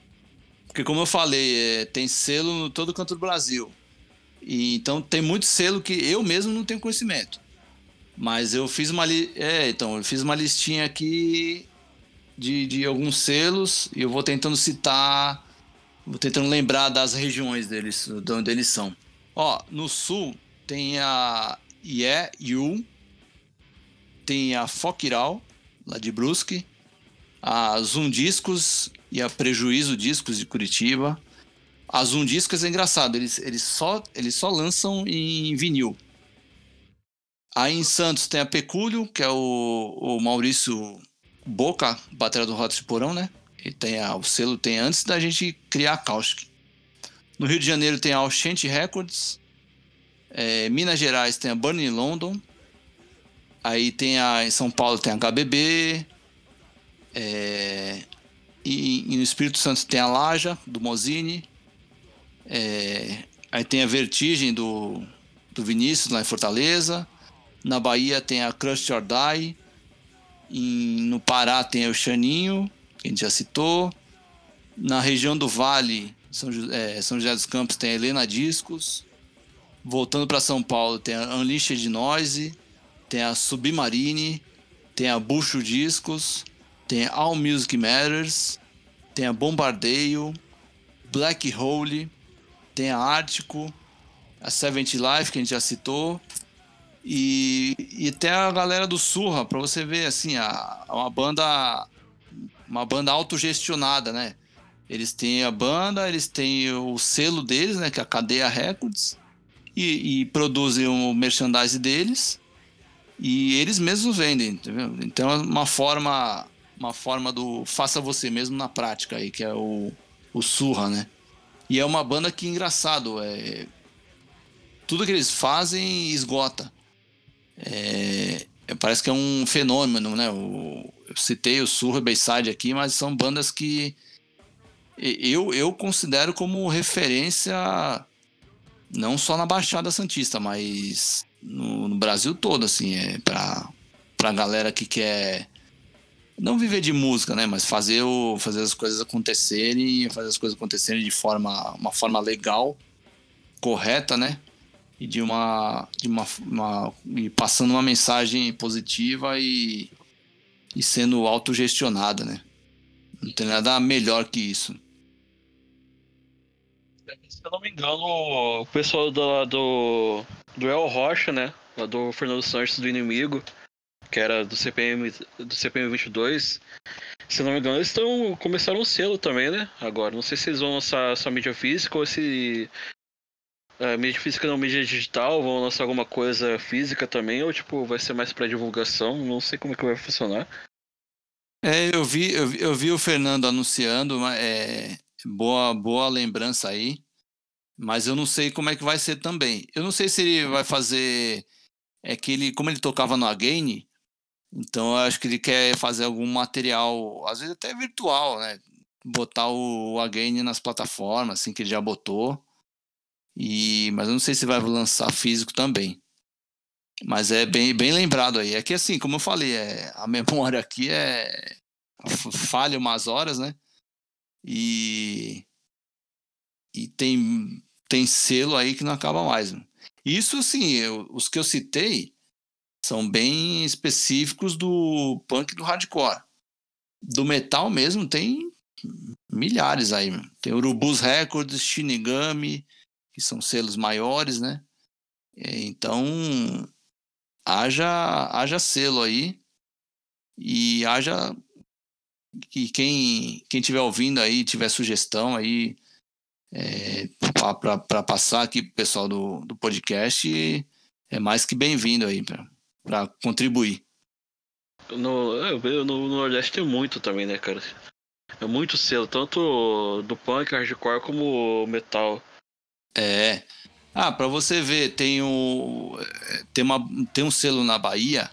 porque como eu falei, é, tem selo no todo canto do Brasil. E, então tem muito selo que eu mesmo não tenho conhecimento. Mas eu fiz uma li... é, então eu fiz uma listinha aqui de, de alguns selos e eu vou tentando citar, vou tentando lembrar das regiões deles, de onde eles são. Ó, no sul tem a IE Yu, tem a Fokiral, lá de Brusque, a Zoom Discos e a Prejuízo Discos de Curitiba, a Zoom Discos é engraçado, eles, eles, só, eles só lançam em vinil. Aí em Santos tem a Pecúlio, que é o, o Maurício Boca, bateria do Rota de Porão, né? Ele tem a, o selo tem antes da gente criar a Caustic. No Rio de Janeiro tem a Oshente Records. É, Minas Gerais tem a Burning London. Aí tem a em São Paulo tem a HBB. É, e, e, no Espírito Santo tem a Laja, do Mozini. É, aí tem a Vertigem do, do Vinícius lá em Fortaleza. Na Bahia tem a Crush or Die. No Pará tem o Xaninho, que a gente já citou. Na região do Vale, São, é, São José dos Campos, tem a Helena Discos. Voltando para São Paulo, tem a Unleashed Noise, tem a Submarine, tem a Bucho Discos, tem a All Music Matters, tem a Bombardeio, Black Hole, tem a Ártico, a Seventh Life, que a gente já citou, e, e até a galera do Surra, para você ver, assim, a, uma banda uma banda autogestionada, né? Eles têm a banda, eles têm o selo deles, né? Que é a Cadeia Records, e, e produzem o merchandise deles, e eles mesmos vendem, entendeu? Então é uma forma, uma forma do faça você mesmo na prática aí, que é o, o Surra, né? E é uma banda que, engraçado, é... tudo que eles fazem esgota. É... Parece que é um fenômeno, né? O... Eu citei o Surra Bayside aqui, mas são bandas que eu, eu considero como referência não só na Baixada Santista, mas no, no Brasil todo, assim, é pra, pra galera que quer não viver de música, né? Mas fazer, o, fazer as coisas acontecerem, fazer as coisas acontecerem de forma, uma forma legal, correta, né? E de uma, de uma, uma e passando uma mensagem positiva e, e sendo autogestionada, né? Não tem nada melhor que isso. Se eu não me engano, o pessoal do, do, do El Rocha, né? do Fernando Santos do Inimigo, que era do CPM do CPM 22. Se não me engano, eles estão começaram um selo também, né? Agora, não sei se eles vão lançar só mídia física ou se a mídia física não mídia digital vão lançar alguma coisa física também ou tipo vai ser mais para divulgação. Não sei como é que vai funcionar. É, eu vi, eu vi, eu vi o Fernando anunciando, é, boa, boa lembrança aí. Mas eu não sei como é que vai ser também. Eu não sei se ele vai fazer é que ele, como ele tocava no Again, Então eu acho que ele quer fazer algum material, às vezes até virtual, né? Botar o Again nas plataformas, assim que ele já botou. E, mas eu não sei se vai lançar físico também. Mas é bem, bem lembrado aí. É que assim, como eu falei, é, a memória aqui é falha umas horas, né? E, e tem, tem selo aí que não acaba mais. Isso, assim, eu, os que eu citei são bem específicos do punk e do hardcore. Do metal mesmo tem milhares aí. Tem Urubus Records, Shinigami, que são selos maiores, né? É, então, haja, haja selo aí e haja que quem quem estiver ouvindo aí tiver sugestão aí é, para passar aqui pro pessoal do, do podcast é mais que bem-vindo aí para contribuir. No, é, no, no Nordeste tem muito também, né, cara? É muito selo, tanto do punk, hardcore, como metal. É. Ah, para você ver, tem, o, tem, uma, tem um selo na Bahia,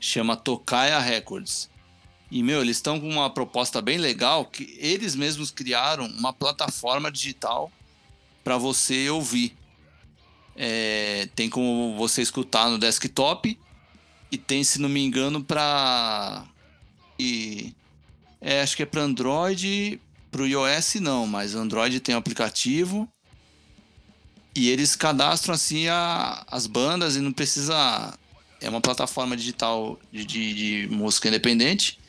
chama Tocaia Records. E, meu, eles estão com uma proposta bem legal que eles mesmos criaram uma plataforma digital para você ouvir. É, tem como você escutar no desktop e tem, se não me engano, para. É, acho que é para Android, para o iOS não, mas Android tem um aplicativo e eles cadastram assim a, as bandas e não precisa. É uma plataforma digital de, de, de música independente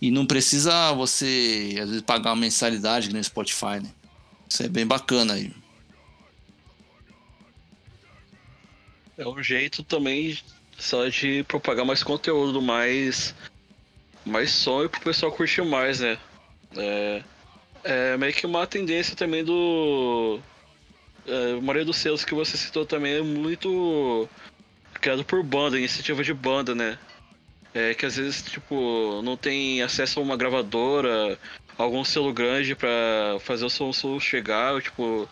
e não precisa você, às vezes, pagar uma mensalidade no Spotify, né? Isso é bem bacana aí. É um jeito também só de propagar mais conteúdo, mais, mais som e pro pessoal curtir mais, né? É, é meio que uma tendência também do. É, maioria dos selos que você citou também é muito criado por banda, iniciativa de banda, né? É, que às vezes, tipo, não tem acesso a uma gravadora, algum selo grande para fazer o som, som chegar, tipo.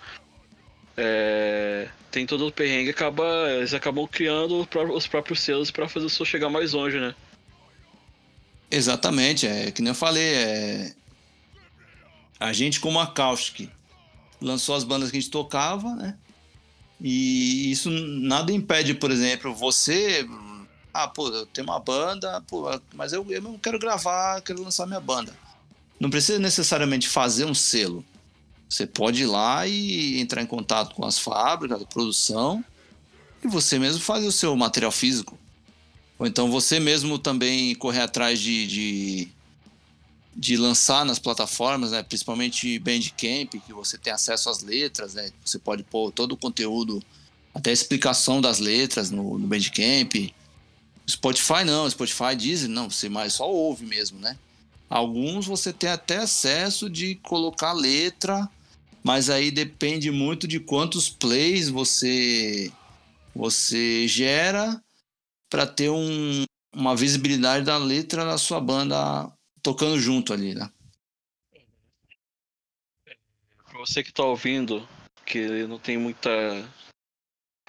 É, tem todo o perrengue, acaba, eles acabam criando os próprios selos para fazer o som chegar mais longe, né? Exatamente, é que nem eu falei, é... a gente como a Caustic lançou as bandas que a gente tocava, né? E isso nada impede, por exemplo, você ah, pô, eu tenho uma banda, pô, mas eu, eu não quero gravar, quero lançar minha banda. Não precisa necessariamente fazer um selo. Você pode ir lá e entrar em contato com as fábricas, a produção, e você mesmo fazer o seu material físico. Ou então você mesmo também correr atrás de, de, de lançar nas plataformas, né? principalmente Bandcamp, que você tem acesso às letras, né? você pode pôr todo o conteúdo, até a explicação das letras no, no Bandcamp. Spotify não, Spotify dizem, não, você mais só ouve mesmo, né? Alguns você tem até acesso de colocar letra, mas aí depende muito de quantos plays você você gera para ter um, uma visibilidade da letra da sua banda tocando junto ali, né? Para você que está ouvindo, que não tem muita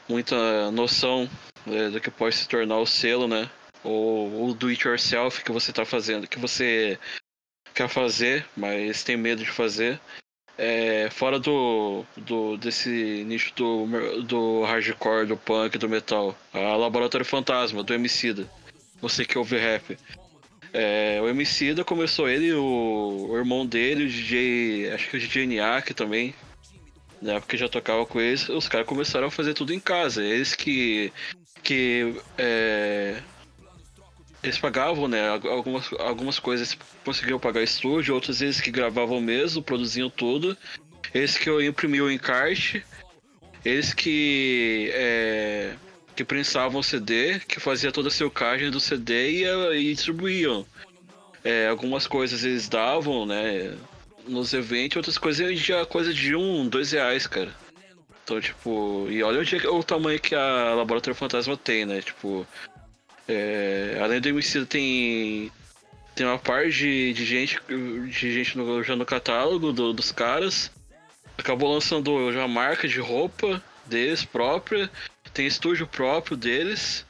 muita noção né, do que pode se tornar o selo, né? Ou o do it yourself que você está fazendo, que você quer fazer, mas tem medo de fazer. É, fora do, do desse nicho do, do hardcore, do punk, do metal, a Laboratório Fantasma, do Emicida. Você que ouve rap. É, o Emicida começou ele, o, o irmão dele, o DJ, acho que o DJ Niak também, na época já tocava com eles, os caras começaram a fazer tudo em casa. Eles que. que. É, eles pagavam, né? Algumas, algumas coisas conseguiam pagar estúdio, outras eles que gravavam mesmo, produziam tudo. Eles que imprimiam o encarte, eles que. É, que prensavam o CD, que fazia toda a silcagem do CD e, e distribuíam. É, algumas coisas eles davam, né? Nos eventos, outras coisas já coisa de um, dois reais, cara. Então, tipo, e olha onde, o tamanho que a Laboratório Fantasma tem, né? Tipo, é, além do MC tem tem uma parte de, de gente de gente no, já no catálogo do, dos caras. Acabou lançando já marca de roupa deles própria, tem estúdio próprio deles.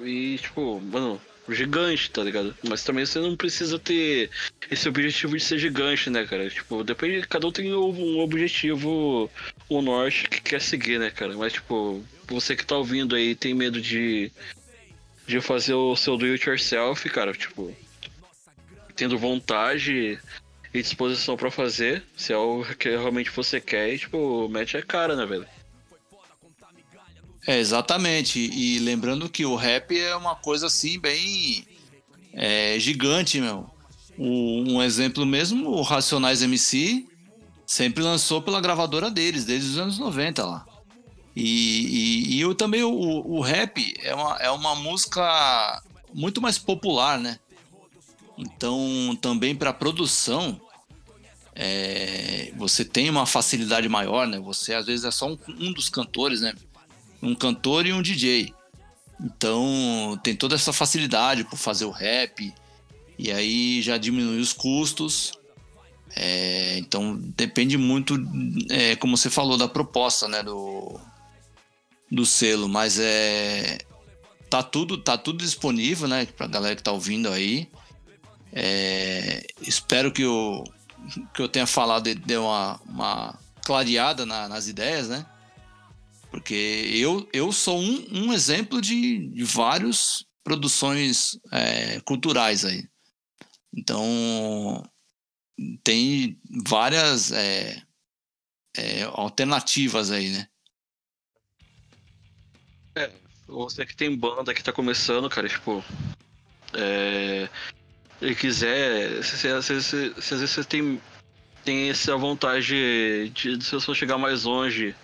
E tipo, mano, gigante, tá ligado? Mas também você não precisa ter esse objetivo de ser gigante, né, cara? Tipo, depende, cada um tem um objetivo, o um norte que quer seguir, né, cara? Mas, tipo, você que tá ouvindo aí tem medo de, de fazer o seu do it yourself, cara, tipo, tendo vontade e disposição para fazer, se é o que realmente você quer, e, tipo, mete a cara, né, velho? É, exatamente. E lembrando que o rap é uma coisa assim, bem é, gigante, meu. O, um exemplo mesmo, o Racionais MC sempre lançou pela gravadora deles, desde os anos 90 lá. E, e, e eu também, o, o rap é uma, é uma música muito mais popular, né? Então, também para produção, é, você tem uma facilidade maior, né? Você às vezes é só um, um dos cantores, né? Um cantor e um DJ. Então tem toda essa facilidade por fazer o rap e aí já diminui os custos. É, então depende muito, é, como você falou, da proposta, né, do, do selo, mas é tá tudo tá tudo disponível, né, para galera que tá ouvindo aí. É, espero que o que eu tenha falado dê uma, uma clareada na, nas ideias, né? Porque eu, eu sou um, um exemplo de, de várias produções é, culturais aí. Então, tem várias é, é, alternativas aí, né? É, você que tem banda que tá começando, cara, tipo. É, e quiser. Se, às vezes você tem, tem essa vontade de, de, se você chegar mais longe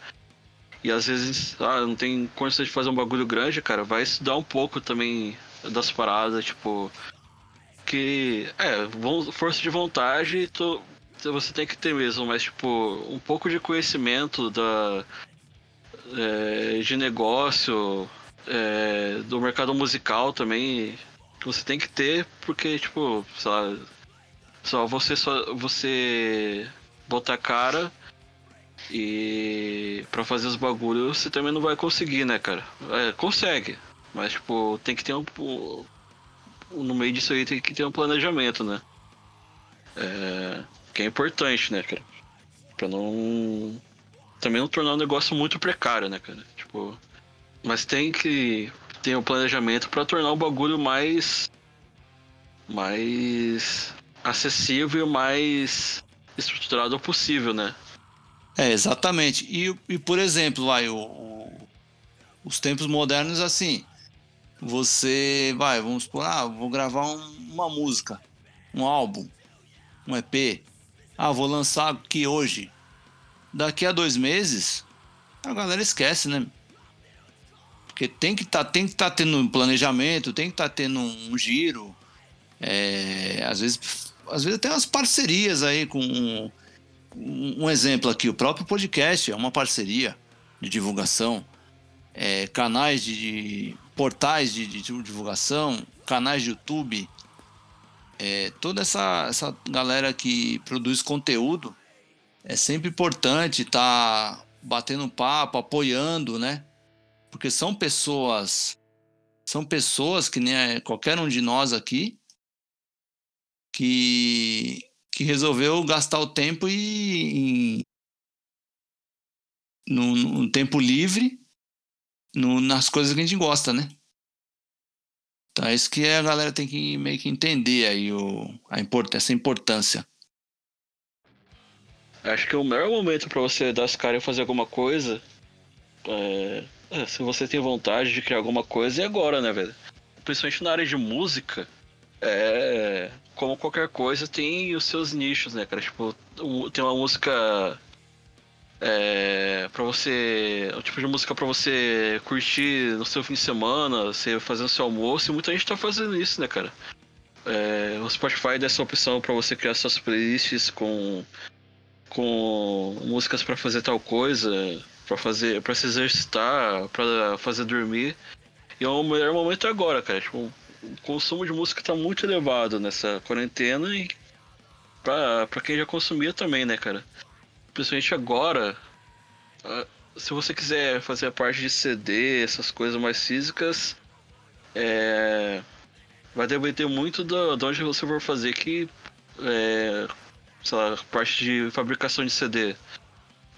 e às vezes, ah, não tem condição de fazer um bagulho grande, cara, vai estudar um pouco também das paradas, tipo. Que. É, força de vontade tu, você tem que ter mesmo, mas, tipo, um pouco de conhecimento da. É, de negócio, é, do mercado musical também, você tem que ter, porque, tipo, só, só você só você botar cara e para fazer os bagulhos você também não vai conseguir, né, cara? É, consegue, mas tipo, tem que ter um. No meio disso aí tem que ter um planejamento, né? É, que é importante, né, cara? Pra não. Também não tornar um negócio muito precário, né, cara? Tipo. Mas tem que ter um planejamento para tornar o bagulho mais. mais acessível e mais estruturado possível, né? É, exatamente. E, e por exemplo, vai, o, o, os tempos modernos, assim, você vai, vamos supor, ah, vou gravar um, uma música, um álbum, um EP. Ah, vou lançar aqui hoje. Daqui a dois meses, a galera esquece, né? Porque tem que tá, tem que estar tá tendo um planejamento, tem que estar tá tendo um giro. É, às vezes, às vezes tem umas parcerias aí com um exemplo aqui, o próprio podcast é uma parceria de divulgação, é, canais de, de portais de, de, divulgação, canais de YouTube, é, toda essa, essa galera que produz conteúdo é sempre importante estar tá batendo papo, apoiando, né? Porque são pessoas, são pessoas que nem qualquer um de nós aqui que que resolveu gastar o tempo e, em, no, no, tempo livre no, nas coisas que a gente gosta, né? Então é isso que a galera tem que meio que entender aí o, a import, essa importância. Acho que o melhor momento para você dar as caras e fazer alguma coisa é, é, se você tem vontade de criar alguma coisa é agora, né, velho? Principalmente na área de música, é, como qualquer coisa, tem os seus nichos, né, cara? Tipo, tem uma música é, para você. Um tipo de música para você curtir no seu fim de semana, você fazendo seu almoço, e muita gente tá fazendo isso, né, cara? É, o Spotify dá essa opção para você criar suas playlists com, com músicas para fazer tal coisa, para fazer, para se exercitar, para fazer dormir. E é o melhor momento agora, cara. Tipo, o consumo de música está muito elevado nessa quarentena e pra, pra quem já consumia também, né, cara? Principalmente agora, se você quiser fazer a parte de CD, essas coisas mais físicas, é, vai depender muito de onde você for fazer que. É, sei lá, parte de fabricação de CD.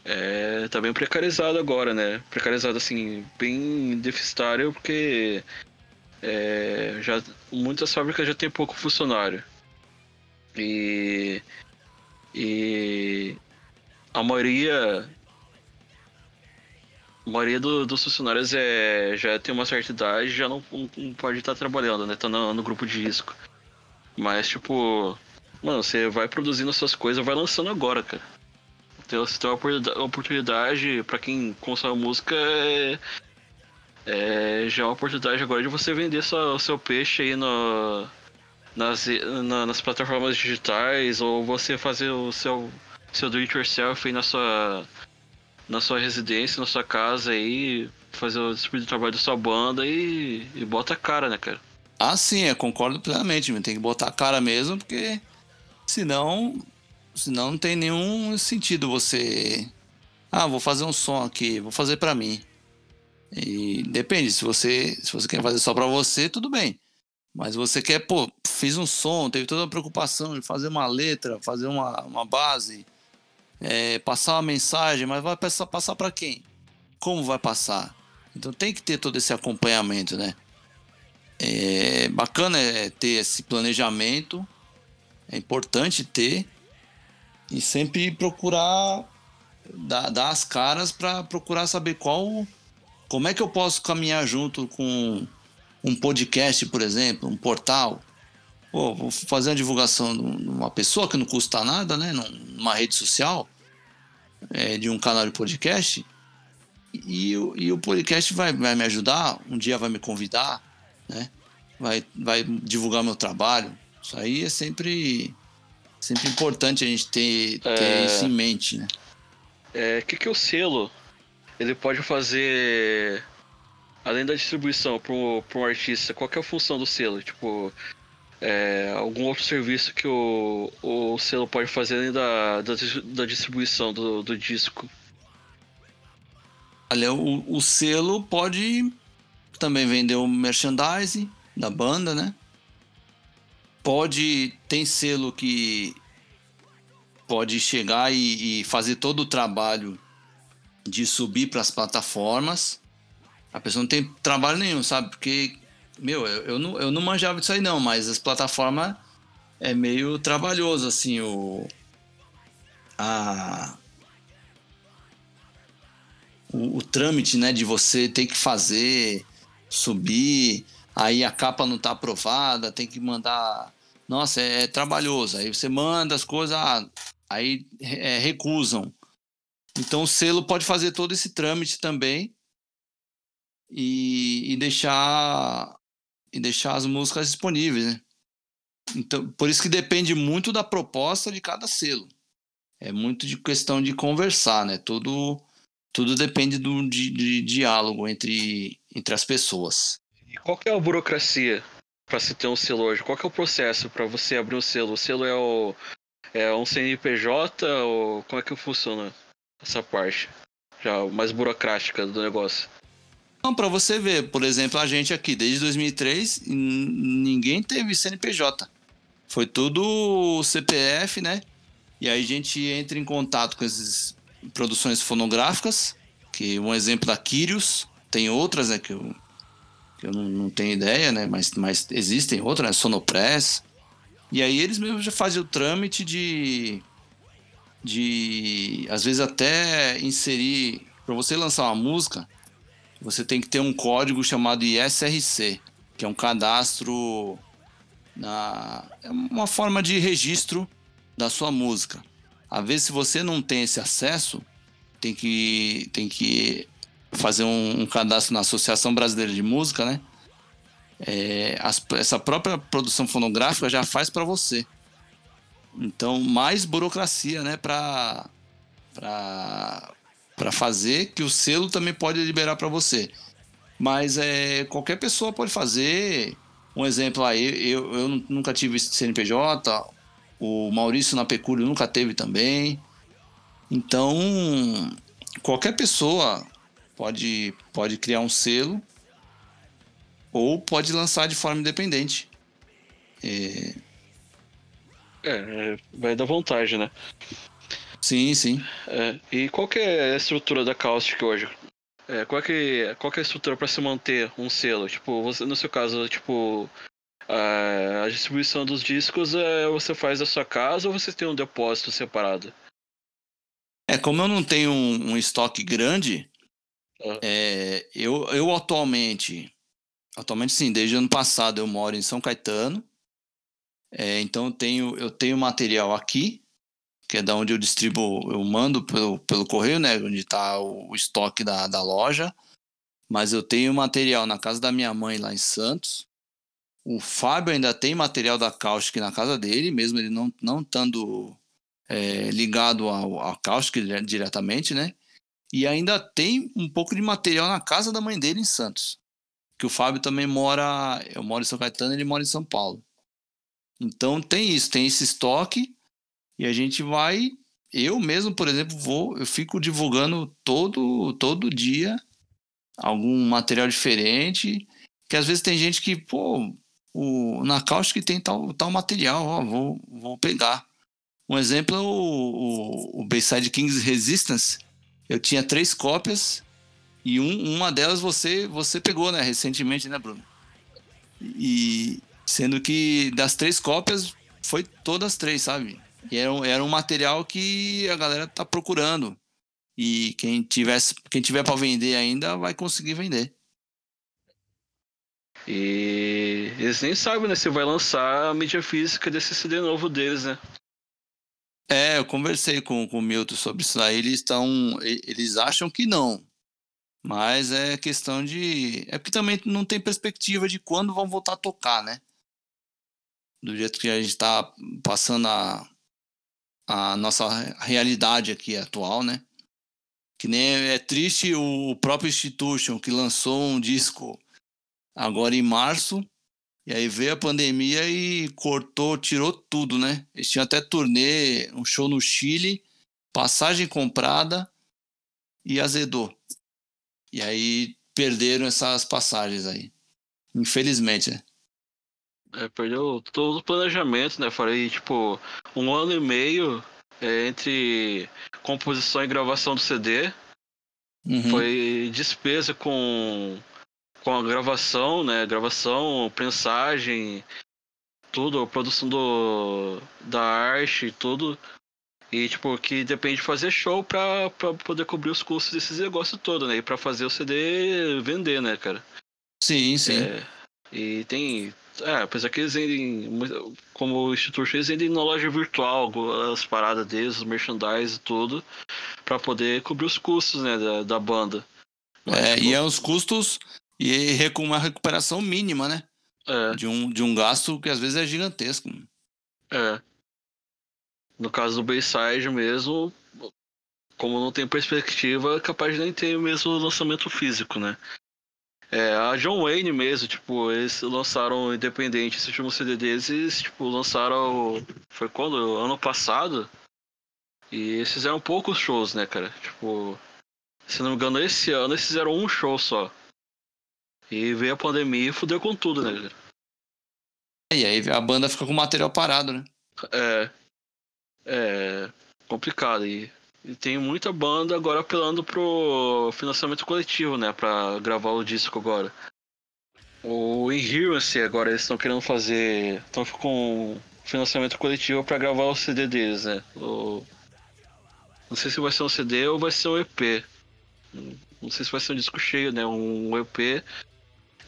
É, tá bem precarizado agora, né? Precarizado assim, bem deficitário, porque é, já, muitas fábricas já tem pouco funcionário. E, e a maioria a maioria do, dos funcionários é, já tem uma certa idade já não, não pode estar trabalhando, né? Tá no, no, grupo de risco. Mas, tipo, mano, você vai produzindo suas coisas, vai lançando agora, cara. Então, tem uma oportunidade, para quem consome música, é, é, já é uma oportunidade agora de você vender o seu peixe aí no, nas, na, nas plataformas digitais, ou você fazer o seu, seu do it yourself aí na sua na sua residência, na sua casa aí, fazer o tipo de trabalho da sua banda e, e bota a cara, né, cara? Ah, sim, eu concordo plenamente, tem que botar a cara mesmo, porque senão, senão não tem nenhum sentido você. Ah, vou fazer um som aqui, vou fazer para mim. E depende, se você, se você quer fazer só para você, tudo bem. Mas você quer, pô, fiz um som, teve toda a preocupação de fazer uma letra, fazer uma, uma base, é, passar uma mensagem, mas vai passar, passar para quem? Como vai passar? Então tem que ter todo esse acompanhamento, né? É bacana é ter esse planejamento, é importante ter e sempre procurar dar, dar as caras para procurar saber qual, como é que eu posso caminhar junto com um podcast, por exemplo, um portal, Pô, vou fazer uma divulgação de uma pessoa que não custa nada, né? Numa rede social, é, de um canal de podcast. E, e o podcast vai, vai me ajudar, um dia vai me convidar, né? Vai, vai divulgar meu trabalho. Isso aí é sempre, sempre importante a gente ter, ter é... isso em mente, né? O é, que, que o selo ele pode fazer além da distribuição para um artista? Qual é a função do selo? Tipo, é, algum outro serviço que o, o selo pode fazer além da, da, da distribuição do, do disco? Olha, o, o selo pode também vender o merchandising da banda, né? Pode. Tem selo que pode chegar e, e fazer todo o trabalho de subir para as plataformas. A pessoa não tem trabalho nenhum, sabe? Porque meu, eu, eu, não, eu não manjava disso aí não, mas as plataformas é meio trabalhoso, assim, o. A. O, o trâmite, né, de você ter que fazer, subir, aí a capa não tá aprovada, tem que mandar. Nossa, é, é trabalhoso. Aí você manda as coisas, ah, aí é, recusam. Então o selo pode fazer todo esse trâmite também e, e deixar e deixar as músicas disponíveis, né? Então, por isso que depende muito da proposta de cada selo. É muito de questão de conversar, né? Tudo, tudo depende do de, de diálogo entre, entre as pessoas. E qual que é a burocracia para se ter um selo hoje? Qual que é o processo para você abrir um selo? O selo é, o, é um CNPJ ou como é que funciona essa parte? Já mais burocrática do negócio. Não, para você ver, por exemplo, a gente aqui, desde 2003, ninguém teve CNPJ. Foi tudo CPF, né? E aí a gente entra em contato com essas produções fonográficas, que um exemplo da Kyrios, tem outras, né, que eu, que eu não, não tenho ideia, né, mas, mas existem outras, né, Sonopress. E aí eles mesmos já fazem o trâmite de, de às vezes até inserir, para você lançar uma música, você tem que ter um código chamado ISRC, que é um cadastro na é uma forma de registro da sua música. Às vezes, se você não tem esse acesso, tem que tem que fazer um, um cadastro na Associação Brasileira de Música, né? É, as, essa própria produção fonográfica já faz para você. Então, mais burocracia, né, para para fazer, que o selo também pode liberar para você. Mas é, qualquer pessoa pode fazer. Um exemplo aí, eu, eu nunca tive CNPJ, o Maurício na Pecúlio nunca teve também. Então, qualquer pessoa pode, pode criar um selo ou pode lançar de forma independente. É... é, vai dar vontade, né? Sim, sim. É, e qual que é a estrutura da Caustic hoje? É, qual, que, qual que é a estrutura para se manter um selo? Tipo, você, no seu caso, tipo, a, a distribuição dos discos é, você faz da sua casa ou você tem um depósito separado? É, como eu não tenho um, um estoque grande, Ah. é, eu, eu atualmente, atualmente sim, desde ano passado eu moro em São Caetano, é, então eu tenho, eu tenho material aqui, que é da onde eu distribuo, eu mando pelo, pelo correio, né, onde está o, o estoque da, da loja, mas eu tenho material na casa da minha mãe lá em Santos, o Fábio ainda tem material da Caustic na casa dele, mesmo ele não, não estando é, ligado ao, ao Caustic dire- diretamente, né? E ainda tem um pouco de material na casa da mãe dele em Santos. Que o Fábio também mora. Eu moro em São Caetano, ele mora em São Paulo. Então tem isso, tem esse estoque. E a gente vai. Eu mesmo, por exemplo, vou. Eu fico divulgando todo, todo dia algum material diferente. Que às vezes tem gente que, pô, o, na Caustic tem tal, tal material, ó, vou, vou pegar. Um exemplo é o, o, o Bayside Kings Resistance. Eu tinha três cópias e um, uma delas você você pegou, né, recentemente, né, Bruno? E sendo que das três cópias foi todas três, sabe? E era, um- era um material que a galera tá procurando. E quem tivesse, quem tiver para vender ainda vai conseguir vender. E eles nem sabem, né, se vai lançar a mídia física desse CD novo deles, né? É, eu conversei com, com o Milton sobre isso aí. Eles estão. Eles acham que não. Mas é questão de. É porque também não tem perspectiva de quando vão voltar a tocar, né? Do jeito que a gente está passando a, a nossa realidade aqui atual, né? Que nem é triste o próprio Institution, que lançou um disco agora em março, e aí veio a pandemia e cortou, tirou tudo, né? Eles tinham até turnê, um show no Chile, passagem comprada e azedou. E aí perderam essas passagens aí. Infelizmente, né? É, perdeu todo o planejamento, né? Falei, tipo, um ano e meio é, entre composição e gravação do CD. Uhum. Foi despesa com, com a gravação, né? Gravação, prensagem, tudo, produção do, da arte, tudo. E, tipo, que depende de fazer show pra, pra poder cobrir os custos desses negócios todo, né? E pra fazer o CD vender, né, cara? Sim, sim. É, e tem. É, apesar que eles vendem. Como o Instituto, eles vendem na loja virtual as paradas deles, os merchandise e tudo, pra poder cobrir os custos, né, da, da banda. Mas, É, tipo, e é os custos e uma recuperação mínima, né? é, De um, de um gasto que às vezes é gigantesco. é. No caso do Bayside mesmo, como não tem perspectiva, é capaz de nem ter mesmo lançamento físico, né? É, a John Wayne mesmo, tipo, eles lançaram independente esse último CD deles, eles, tipo, lançaram. Foi quando? Ano passado. E eles fizeram poucos shows, né, cara? Tipo, se não me engano, esse ano eles fizeram um show só. E veio a pandemia e fudeu com tudo, né, cara? E aí a banda fica com o material parado, né? É. É. Complicado. E, e tem muita banda agora apelando pro financiamento coletivo, né? Pra gravar o disco agora. O Inherence agora eles estão querendo fazer. Estão com financiamento coletivo pra gravar o CD deles, né? O, não sei se vai ser um CD ou vai ser um EP. Não sei se vai ser um disco cheio, né? Um EP.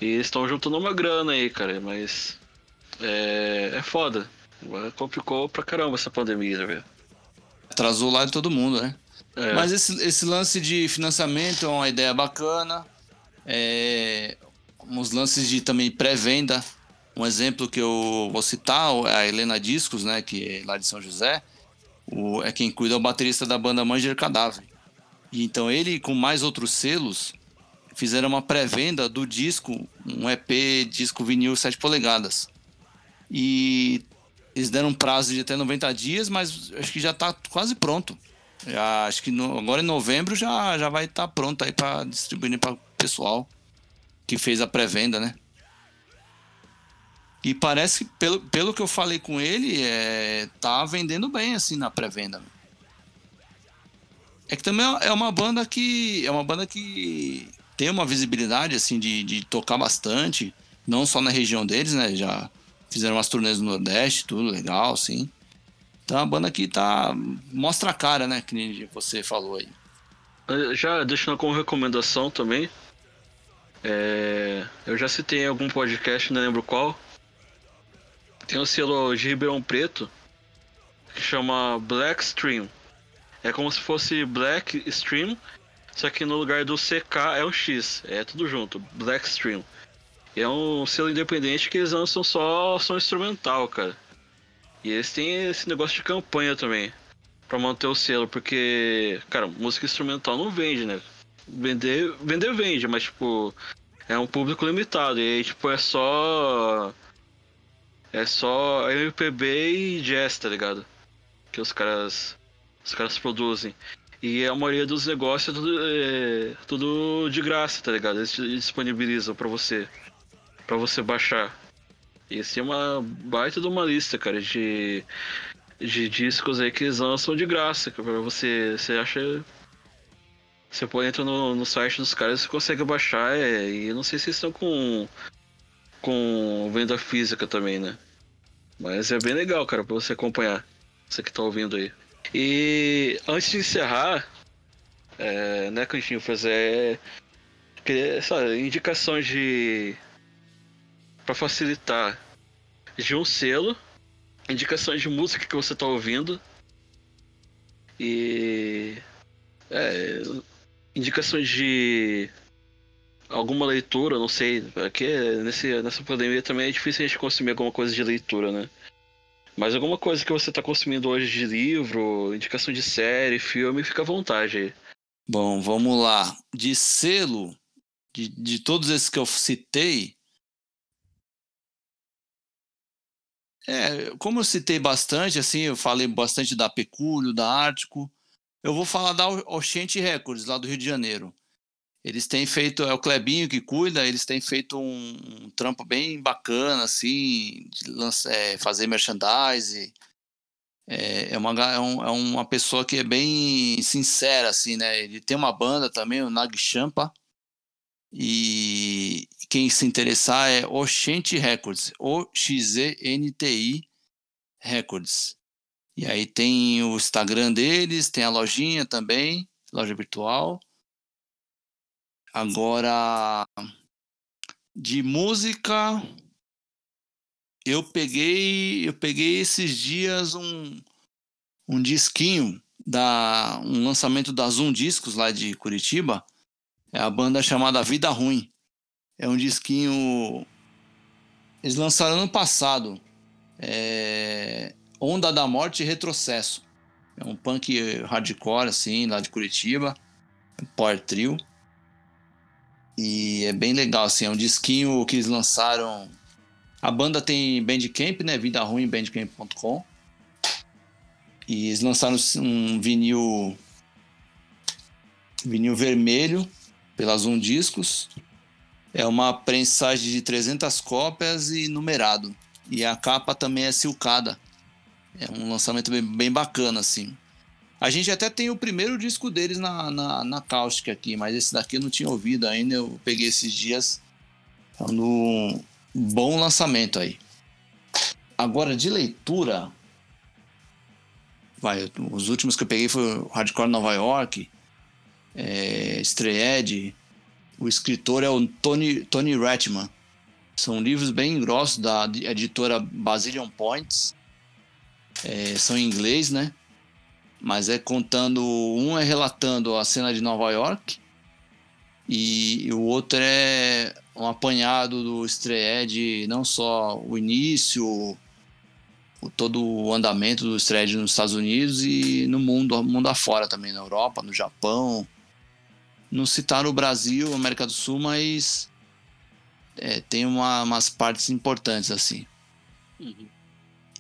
E eles estão juntando uma grana aí, cara, mas. É, é foda. Complicou pra caramba essa pandemia, velho. Atrasou lá de todo mundo, né? É, Mas esse, esse lance de financiamento é uma ideia bacana. É, uns lances de também pré-venda. Um exemplo que eu vou citar é a Helena Discos, né? Que é lá de São José. O, é quem cuida é o baterista da banda Manger Cadáver. E então ele, com mais outros selos, fizeram uma pré-venda do disco, um EP disco vinil 7 polegadas. E eles deram um prazo de até 90 dias, mas acho que já está quase pronto. Já, acho que no- agora em novembro já, já vai estar pronto aí para distribuir para o pessoal que fez a pré-venda, né? E parece que, pelo, pelo que eu falei com ele, é, tá vendendo bem, assim, na pré-venda. É que também é uma banda que. É uma banda que tem uma visibilidade, assim, de, de tocar bastante. Não só na região deles, né? Já fizeram umas turnês no Nordeste, tudo legal, assim. Então uma banda que tá. Mostra a cara, né? Que você falou aí. Já deixando como recomendação também. É, eu já citei em algum podcast, não lembro qual. Tem um selo de Ribeirão Preto que chama Black Stream. É como se fosse Black Stream, só que no lugar do CK é um X, é tudo junto, Black Stream. É um selo independente que eles lançam só som instrumental, cara. E eles têm esse negócio de campanha também. Pra manter o selo, porque, cara, música instrumental não vende, né? Vender, vender vende, mas tipo, é um público limitado. E aí, tipo, é só. É só MPB e jazz, tá ligado? Que os caras. Os caras produzem. E a maioria dos negócios é tudo, é, tudo de graça, tá ligado? Eles disponibilizam pra você. Para você baixar. Assim é uma baita de uma lista, cara, de, de discos aí que eles lançam de graça. Que você. Você acha. Você pode entrar no, no site dos caras e consegue baixar. É, e não sei se estão com. com venda física também, né? Mas é bem legal, cara, pra você acompanhar. Você que tá ouvindo aí. E antes de encerrar, é, né, Cantinho, fazer essa indicação de para facilitar de um selo, indicações de música que você está ouvindo e é, indicações de alguma leitura, não sei, aqui nesse, nessa pandemia também é difícil a gente consumir alguma coisa de leitura, né? Mas alguma coisa que você está consumindo hoje de livro, indicação de série, filme, fica à vontade aí. Bom, vamos lá. De selo, de, de todos esses que eu citei, É, como eu citei bastante, assim, eu falei bastante da Pecúlio, da Ártico, eu vou falar da Oxente Records, lá do Rio de Janeiro. Eles têm feito, é o Clebinho que cuida, eles têm feito um, um trampo bem bacana, assim, de lança, é, fazer merchandise. É, é, uma, é, um, é, uma pessoa que é bem sincera, assim, né? Ele tem uma banda também, o Nag Champa, e quem se interessar é Oxente Records, O-X-E-N-T-I Records. E aí tem o Instagram deles, tem a lojinha também, loja virtual. Agora, de música, eu peguei, eu peguei esses dias um, um disquinho da um lançamento da Zoom Discos lá de Curitiba é a banda chamada Vida Ruim. É um disquinho. Eles lançaram ano passado. É... Onda da Morte e Retrocesso. É um punk hardcore, assim, lá de Curitiba. Power trio. E é bem legal, assim. É um disquinho que eles lançaram. A banda tem Bandcamp, né? Vida Ruim, bandcamp.com. E eles lançaram um vinil. Vinil vermelho pela Zoom Discos. É uma prensagem de 300 cópias e numerado. E a capa também é silcada. É um lançamento bem, bem bacana, assim. A gente até tem o primeiro disco deles na, na, na Cáustica aqui, mas esse daqui eu não tinha ouvido ainda. Eu peguei esses dias. Então, no bom lançamento aí. Agora, de leitura. Vai, os últimos que eu peguei foi o Hardcore Nova York é, Strayed, o escritor é o Tony, Tony Ratman. São livros bem grossos da editora Basilion Points. É, são em inglês, né? Mas é contando. Um é relatando a cena de Nova York e o outro é um apanhado do Strayed, não só o início, o, todo o andamento do Strayed nos Estados Unidos e no mundo, mundo afora também, na Europa, no Japão, não citaram o Brasil, América do Sul, mas é, tem uma, umas partes importantes assim. Uhum.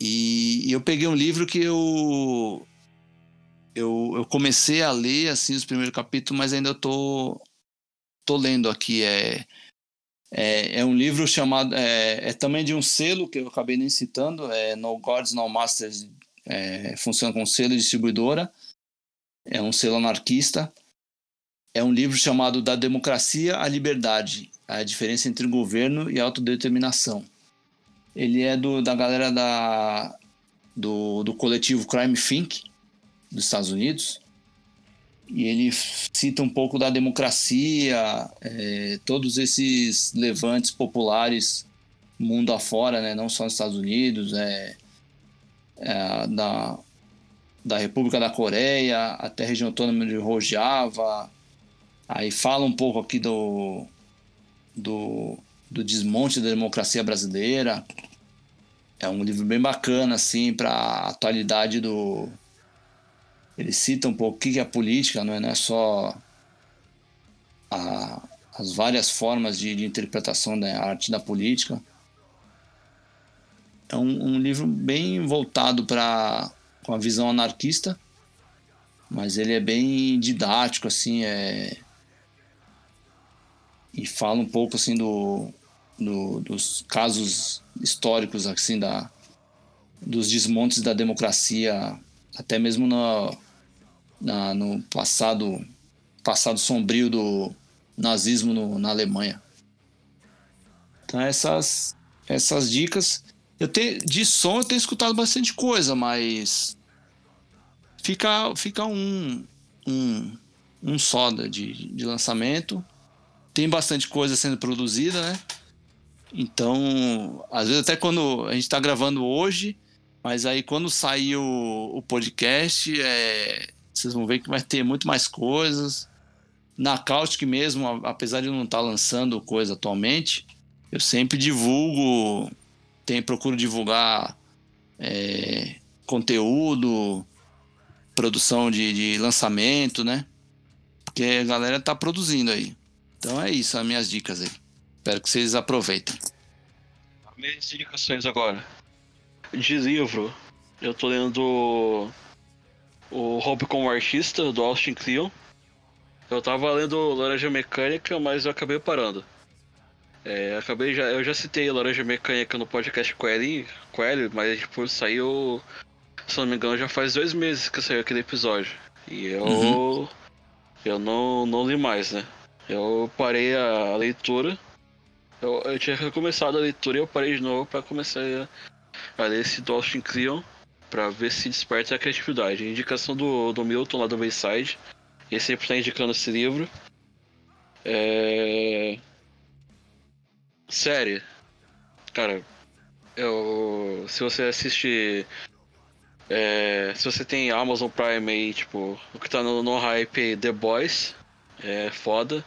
E, e, eu peguei um livro que eu, eu eu comecei a ler assim os primeiros capítulos, mas ainda eu tô tô lendo aqui é É, é um livro chamado. É, é, também de um selo que eu acabei nem citando, é No Gods, No Masters, é, funciona com selo distribuidora. É um selo anarquista. É um livro chamado Da Democracia à Liberdade A Diferença entre Governo e Autodeterminação. Ele é do, da galera da, do, do coletivo Crime Think, dos Estados Unidos e ele cita um pouco da democracia, é, todos esses levantes populares mundo afora, né, não só nos Estados Unidos, é, é, da, da República da Coreia até a região autônoma de Rojava. Aí fala um pouco aqui do, do, do desmonte da democracia brasileira. É um livro bem bacana, assim, para a atualidade do, ele cita um pouco o que é a política, não é, não é só a, as várias formas de, de, interpretação da arte da política. É um, um livro bem voltado para com a visão anarquista, mas ele é bem didático, assim, é e fala um pouco assim do, do, dos casos históricos assim da dos desmontes da democracia até mesmo no, na, no passado passado sombrio do nazismo no, na Alemanha. Então essas essas dicas eu tenho de som eu tenho escutado bastante coisa, mas fica fica um um, um só de, de lançamento. Tem bastante coisa sendo produzida, né? Então, às vezes até quando a gente está gravando hoje, mas aí quando sair o, o podcast, é, vocês vão ver que vai ter muito mais coisas. Na Caustic mesmo, apesar de não estar tá lançando coisa atualmente, eu sempre divulgo, tem, procuro divulgar é, conteúdo, produção de, de, lançamento, né? Porque a galera tá produzindo aí. Então é isso, as minhas dicas aí. Espero que vocês aproveitem. Minhas indicações agora. De livro, eu tô lendo o Hobby como artista do Austin Kleon. Eu tava lendo Laranja Mecânica, mas eu acabei parando. É, acabei já, eu já citei Laranja Mecânica no podcast com ele, com ele mas tipo, saiu, se não me engano, já faz dois meses que saiu aquele episódio. E eu, uhum. eu não, não li mais, né? Eu parei a, leitura. Eu, eu tinha recomeçado a leitura e eu parei de novo para começar a, a ler esse do Austin Kleon para ver se desperta a criatividade. A indicação do, do Milton lá do Bayside. Ele sempre está indicando esse livro. É... Série. Cara, eu... se você assiste. É... Se você tem Amazon Prime aí, tipo, o que tá no, no hype The Boys, é foda.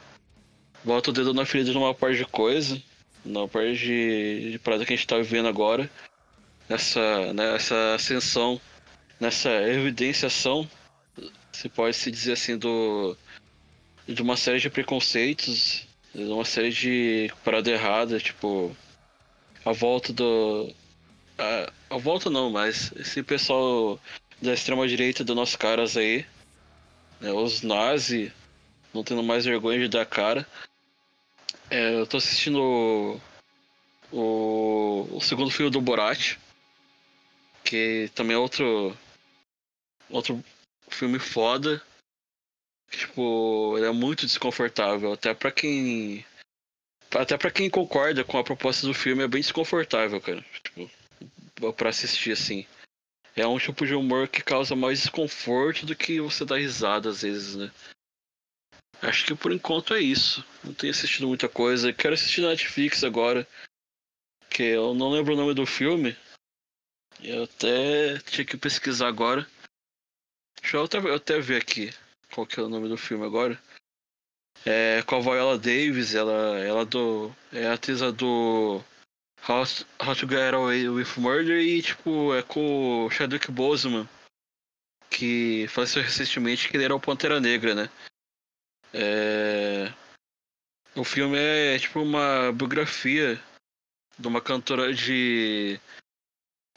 Bota o dedo na ferida numa parte de coisa, numa parte de, de parada que a gente tá vivendo agora nessa, nessa ascensão, nessa evidenciação, se pode se dizer assim, do, de uma série de preconceitos, de uma série de parada errada, tipo, a volta do. A, a volta não, mas esse pessoal da extrema direita dos nossos caras aí, né, os nazi, não tendo mais vergonha de dar cara. É, eu tô assistindo o, o segundo filme do Borat, que também é outro. Outro filme foda. Tipo, ele é muito desconfortável. Até pra quem. Até pra quem concorda com a proposta do filme, é bem desconfortável, cara. Tipo, pra assistir assim. É um tipo de humor que causa mais desconforto do que você dar risada às vezes, né? Acho que por enquanto é isso. Não tenho assistido muita coisa. Quero assistir na Netflix agora. Que eu não lembro o nome do filme. Eu até tinha que pesquisar agora. Deixa eu até, eu até ver aqui qual que é o nome do filme agora. É com a Viola Davis, ela, ela do, é a atriz do How, How to Get Away with Murder e tipo, é com o Chadwick Boseman, que faleceu recentemente que ele era o Pantera Negra, né? É... O filme é tipo uma biografia de uma cantora de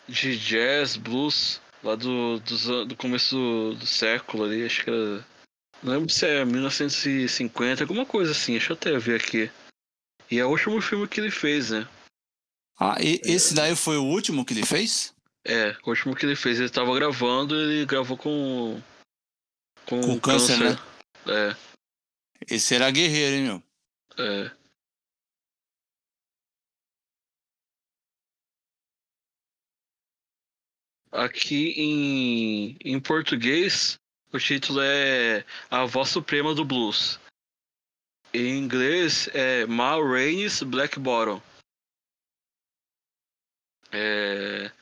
de jazz, blues, lá do, do, do começo do, século ali, acho que era. Não lembro se é 1950, alguma coisa assim, deixa eu até ver aqui. E é o último filme que ele fez, né? Ah, e esse daí foi o último que ele fez? É, o último que ele fez. Ele tava gravando ele gravou com. Com, com câncer, câncer, né? É. Esse era guerreiro, hein, meu? É. Aqui em, em português, o título é A Voz Suprema do Blues. Em inglês é Ma Rainey's Black Bottom. É,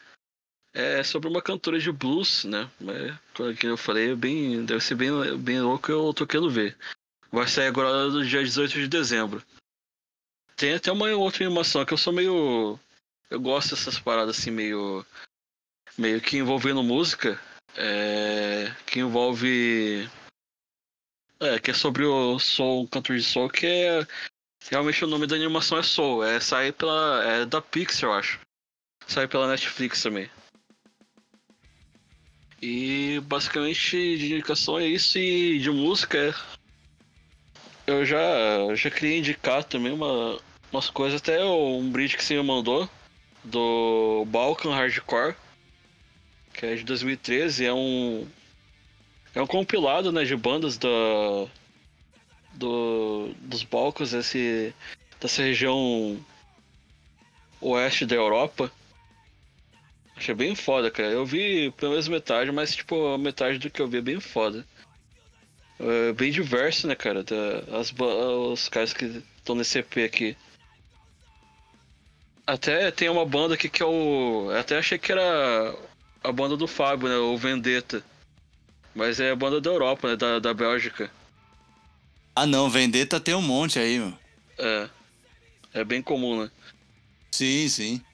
é sobre uma cantora de blues, né? Mas, como eu falei, é bem, deve ser bem, bem louco, eu tô querendo ver. Vai sair agora no dia 18 de dezembro. Tem até uma outra animação que eu sou meio. Eu gosto dessas paradas assim, meio. meio que envolvendo música. É, que envolve. É, que é sobre o Soul, um cantor de Soul, que é. Realmente o nome da animação é Soul. É sair pela. É da Pixar, eu acho. Sai pela Netflix também. E basicamente de indicação é isso e de música é. Eu já, já queria indicar também uma, umas coisas, até um bridge que você me mandou do Balkan Hardcore, que é de 2013, é um. É um compilado né, de bandas da, do, dos Balcãs, esse, dessa região oeste da Europa. Achei bem foda, cara. Eu vi pelo menos metade, mas tipo, metade do que eu vi é bem foda. É bem diverso, né, cara? As, os caras que estão nesse EP aqui. Até tem uma banda aqui que é o. Até achei que era a banda do Fábio, né? O Vendetta. Mas é a banda da Europa, né? Da, da Bélgica. Ah não, Vendetta tem um monte aí, meu. É. É bem comum, né? Sim, sim.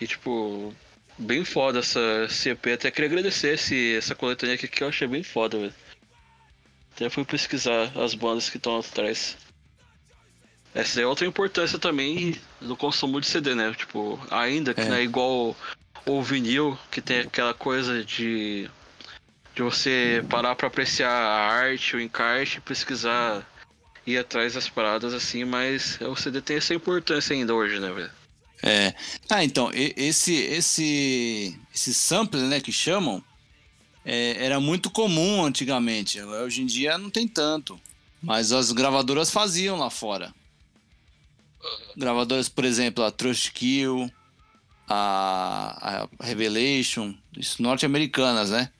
E, tipo, bem foda essa CP. Até queria agradecer esse, essa coletânea aqui que eu achei bem foda, velho. Até fui pesquisar as bandas que estão atrás. Essa é outra importância também do consumo de CD, né? Tipo, ainda que é. não é igual o vinil, que tem aquela coisa de, de você parar para apreciar a arte, o encarte, pesquisar, ir atrás das paradas assim, mas o CD tem essa importância ainda hoje, né, velho? É. Ah, então, esse, esse, esse sample, né, que chamam, é, era muito comum antigamente. Hoje em dia não tem tanto. Mas as gravadoras faziam lá fora. Gravadoras, por exemplo, a Trust Kill, a, a Revelation, isso norte-americanas, né?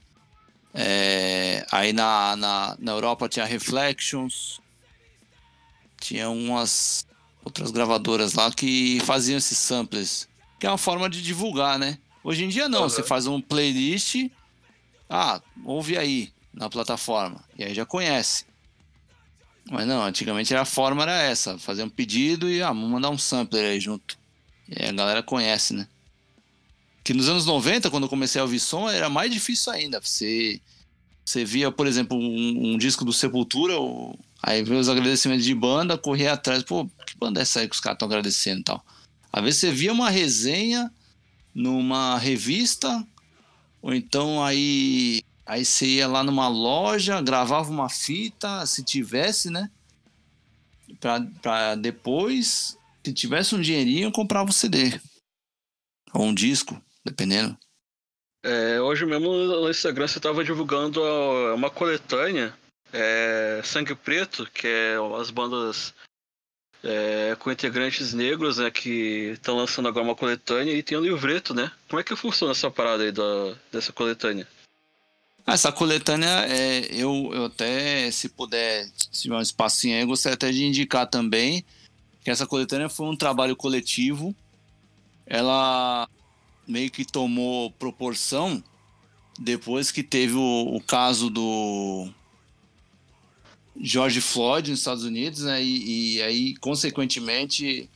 É, aí na, na, na Europa tinha Reflections, tinha umas outras gravadoras lá que faziam esses samples, que é uma forma de divulgar, né? Hoje em dia não, uhum. você faz um playlist, ah, ouve aí na plataforma, e aí já conhece. Mas não, antigamente a forma era essa, fazer um pedido e ah, mandar um sampler aí junto. E aí a galera conhece, né? Que nos anos 90, quando eu comecei a ouvir som, era mais difícil ainda. Você, você via, por exemplo, um, um disco do Sepultura, ou Aí veio os agradecimentos de banda, corria atrás, pô, que banda é essa aí que os caras estão agradecendo e tal? Às vezes você via uma resenha numa revista, ou então aí, aí você ia lá numa loja, gravava uma fita, se tivesse, né? Pra depois, se tivesse um dinheirinho, comprava um CD. Ou um disco, dependendo. É, hoje mesmo no Instagram você estava divulgando uma coletânea é, Sangue Preto, que é as bandas é, com integrantes negros, né, que estão lançando agora uma coletânea e tem um livreto, né? Como é que funciona essa parada aí da, dessa coletânea? Ah, essa coletânea, é, eu, eu até, se puder, se tiver um espacinho aí, eu gostaria até de indicar também que essa coletânea foi um trabalho coletivo. Ela meio que tomou proporção depois que teve o, o caso do George Floyd nos Estados Unidos, né? E, e, aí, consequentemente,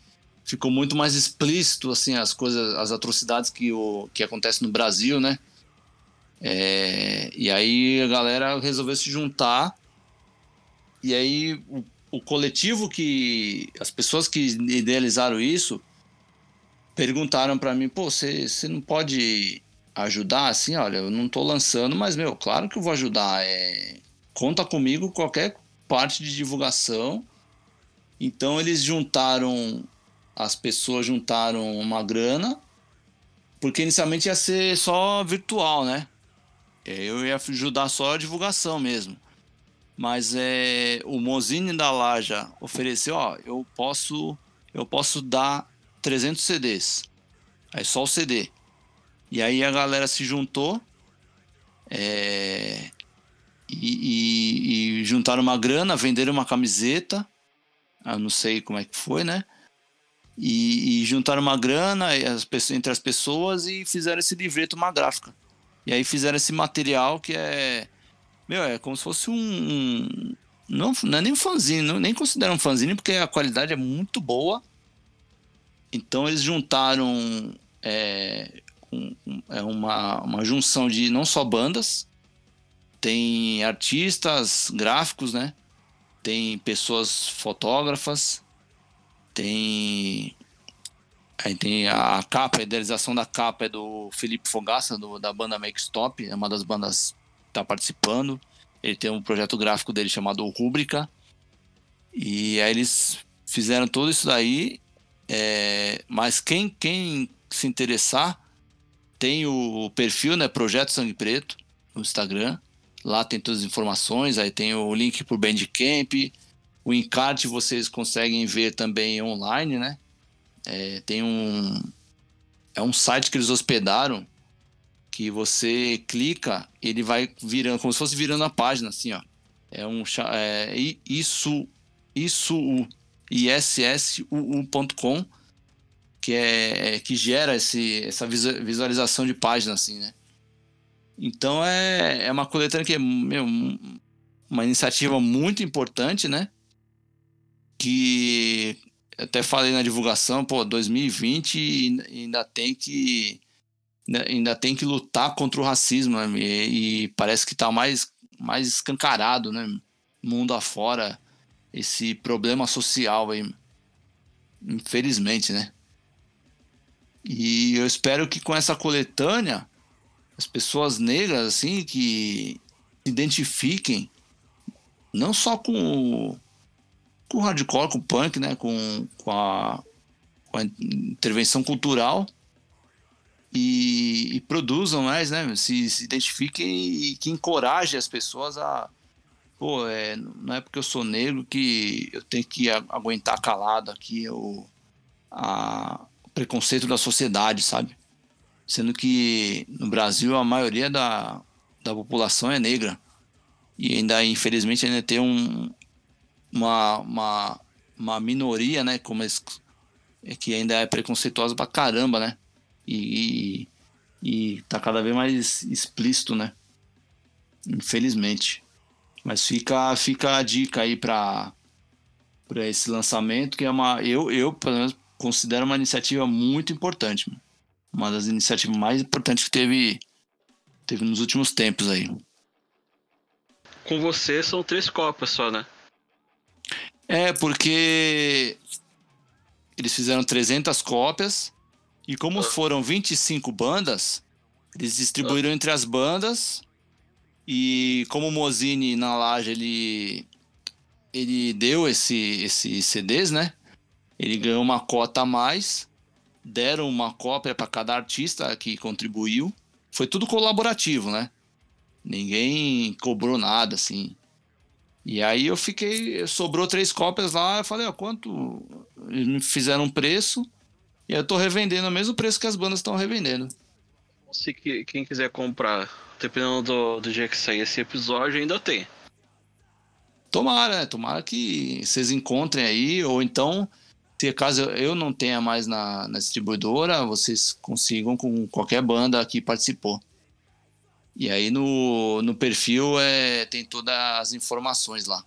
ficou muito mais explícito assim as coisas, as atrocidades que o que acontece no Brasil, né? É, e aí a galera resolveu se juntar e aí o, o coletivo que as pessoas que idealizaram isso perguntaram para mim, pô, você não pode ajudar assim? Olha, eu não tô lançando, mas meu, claro que eu vou ajudar. É, conta comigo qualquer parte de divulgação. Então eles juntaram, as pessoas juntaram uma grana, porque inicialmente ia ser só virtual, né? Eu ia ajudar só a divulgação mesmo. Mas é, o Mozine da Laja ofereceu, ó, eu posso, eu posso dar 300 CDs. Aí só o CD. E aí a galera se juntou é, e, e, e, juntaram uma grana, venderam uma camiseta. Eu não sei como é que foi, né? E, e juntaram uma grana as, entre as pessoas e fizeram esse livreto, uma gráfica. E aí fizeram esse material que é. Meu, é como se fosse um. um não, não é nem um fanzine, não, nem consideram um fanzine, porque a qualidade é muito boa. Então eles juntaram é, um, é uma, uma junção de não só bandas, tem artistas gráficos, né? Tem pessoas fotógrafas, tem Aí tem a capa, a idealização da capa é do Felipe Fogaça, do, da banda Make Stop, é uma das bandas que está participando. Ele tem um projeto gráfico dele chamado Rúbrica. E aí eles fizeram tudo isso daí. É, mas quem, quem se interessar, tem o perfil, né? Projeto Sangue Preto, no Instagram. Lá tem todas as informações, aí tem o link pro Bandcamp. O encarte vocês conseguem ver também online, né? É, tem um. É um site que eles hospedaram que você clica, ele vai virando, como se fosse virando a página, assim, ó. É um. É, isso. Isso. issuu.com que é, é que gera esse, essa visualização de página, assim, né? Então é, é uma coletânea que é meu, uma iniciativa muito importante, né? Que até falei na divulgação, pô, 2020 ainda tem que ainda tem que lutar contra o racismo, né? E, e parece que tá mais mais escancarado, né? Mundo afora esse problema social aí. Infelizmente, né? E eu espero que com essa coletânea as pessoas negras assim que se identifiquem não só com com o hardcore, com o punk, né? Com, com, a, com a intervenção cultural e, e, produzam mais, né? Se, se identifiquem e que encorajem as pessoas a. Pô, é, não é porque eu sou negro que eu tenho que aguentar calado aqui o, a, o preconceito da sociedade, sabe? Sendo que no Brasil a maioria da, da população é negra. E ainda, infelizmente, ainda tem um, uma, uma, uma minoria, né? Como é que ainda é preconceituosa pra caramba, né? E, e, e tá cada vez mais explícito, né? Infelizmente. Mas fica, fica a dica aí para para esse lançamento, que é uma. Eu, eu, pelo menos, considero uma iniciativa muito importante. Uma das iniciativas mais importantes que teve, teve nos últimos tempos aí. Com você são três copas só, né? É, porque eles fizeram 300 cópias e como ah. foram 25 bandas, eles distribuíram ah. entre as bandas e como o Mozini na laje ele ele deu esse esses CDs, né? Ele ganhou uma cota a mais, deram uma cópia para cada artista que contribuiu. Foi tudo colaborativo, né? Ninguém cobrou nada assim. E aí eu fiquei, sobrou três cópias lá, eu falei, ó, quanto? Eles me fizeram um preço, e eu tô revendendo o mesmo preço que as bandas estão revendendo. Se quem quiser comprar, dependendo do, do dia que sair esse episódio, ainda tem. Tomara, né? Tomara que vocês encontrem aí, ou então, se caso eu não tenha mais na, na distribuidora, vocês consigam com qualquer banda que participou. E aí no, no perfil é, tem todas as informações lá.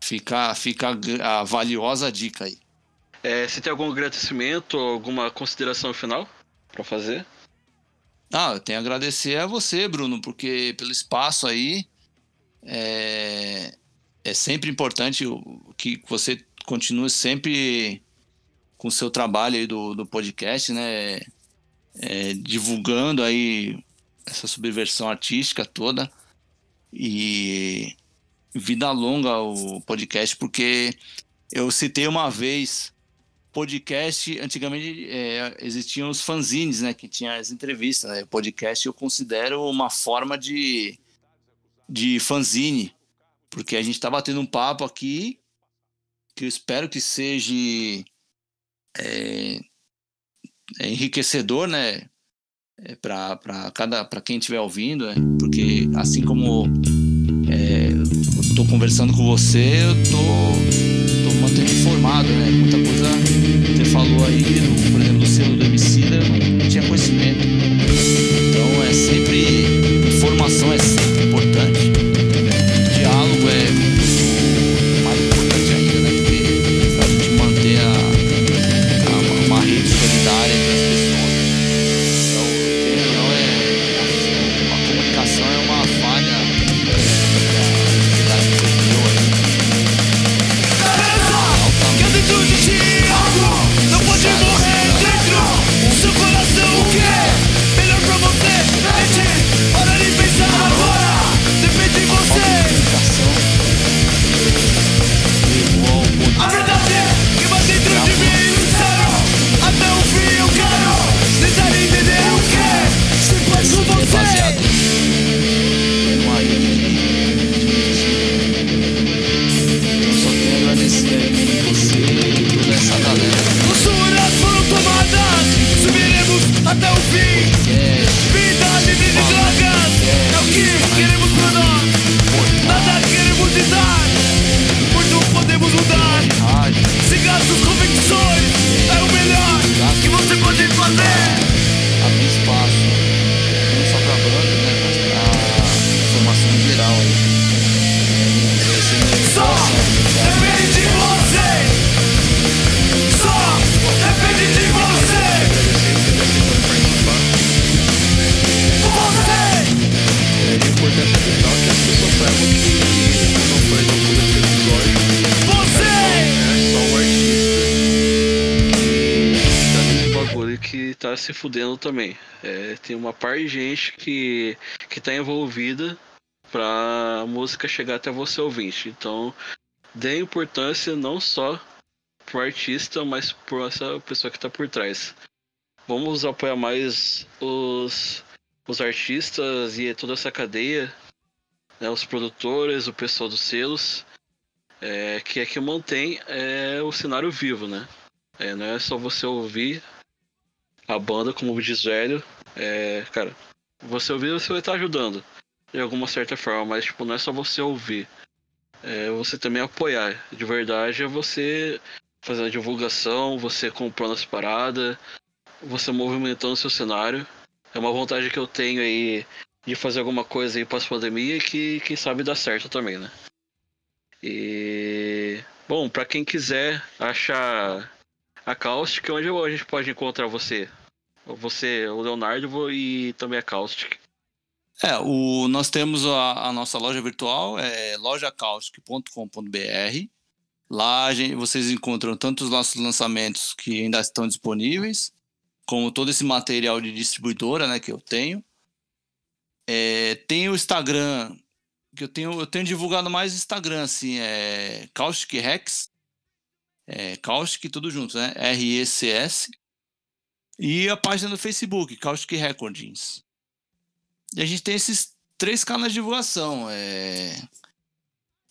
Fica, fica a valiosa dica aí. É, você tem algum agradecimento, alguma consideração final para fazer? Ah, eu tenho a agradecer a você, Bruno, porque pelo espaço aí é, é sempre importante que você continue sempre com o seu trabalho aí do, do podcast, né? É, divulgando aí essa subversão artística toda. E, vida longa o podcast, porque eu citei uma vez podcast, antigamente é, existiam os fanzines, né, que tinha as entrevistas, né? Podcast eu considero uma forma de, de fanzine, porque a gente está batendo um papo aqui que eu espero que seja é, é enriquecedor, né, é, para cada para quem estiver ouvindo, né? porque assim como é, estou conversando com você, eu tô, tô mantendo informado, né? Muita coisa você falou aí, por exemplo, do selo do Emicida, eu não tinha conhecimento. Se fudendo também. É, tem uma par de gente que, que tá envolvida pra música chegar até você ouvinte. Então, dê importância não só pro artista, mas por essa pessoa que tá por trás. Vamos apoiar mais os, os artistas e toda essa cadeia, né, os produtores, o pessoal dos selos, é, que é que mantém é, o cenário vivo, né? É, não é só você ouvir a banda, como diz velho, é, cara, você ouvir, você vai estar ajudando de alguma certa forma, mas tipo, não é só você ouvir. É você também apoiar. De verdade é você fazendo a divulgação, você comprando as paradas, você movimentando seu cenário. É uma vontade que eu tenho aí de fazer alguma coisa aí pós-pandemia que, quem sabe, dá certo também, né? E. Bom, para quem quiser achar a Caustic, onde a gente pode encontrar você? Você, o Leonardo e também a Caustic. É, o, nós temos a, a nossa loja virtual, é lojacaustic.com.br. Lá gente, vocês encontram tanto os nossos lançamentos que ainda estão disponíveis, como todo esse material de distribuidora né, que eu tenho. É, tem o Instagram, que eu tenho, eu tenho divulgado mais Instagram, assim, é Caustic Rex, é, Caustic, tudo junto, né? R-E-C-S. E a página do Facebook, Caustic Recordings. E a gente tem esses três canais de divulgação. É...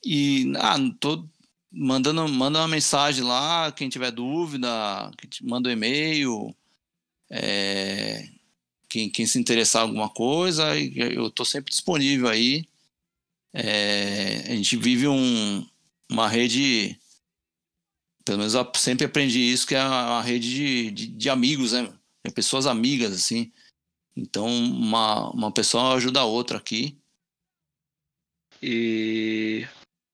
E, ah, tô mandando manda uma mensagem lá, quem tiver dúvida, manda um e-mail. É... Quem, quem se interessar em alguma coisa, eu tô sempre disponível aí. É... A gente vive um, uma rede pelo menos eu sempre aprendi isso, que é uma rede de, de, de amigos, né? De pessoas amigas, assim. Então, uma, uma pessoa ajuda a outra aqui. E.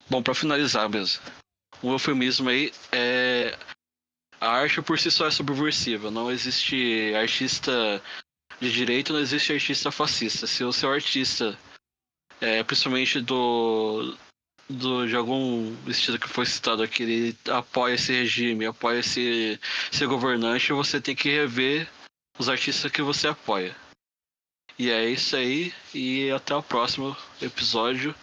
Bom, para finalizar mesmo, um eufemismo aí é. A arte por si só é subversiva. Não existe artista de direito, não existe artista fascista. Se o seu artista, é, principalmente do, do, de algum estilo que foi citado aqui, ele apoia esse regime, apoia esse, esse governante, você tem que rever os artistas que você apoia. E é isso aí, e até o próximo episódio.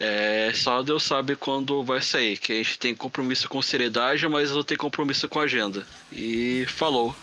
É, só Deus sabe quando vai sair, que a gente tem compromisso com seriedade, mas não tem compromisso com agenda. E falou.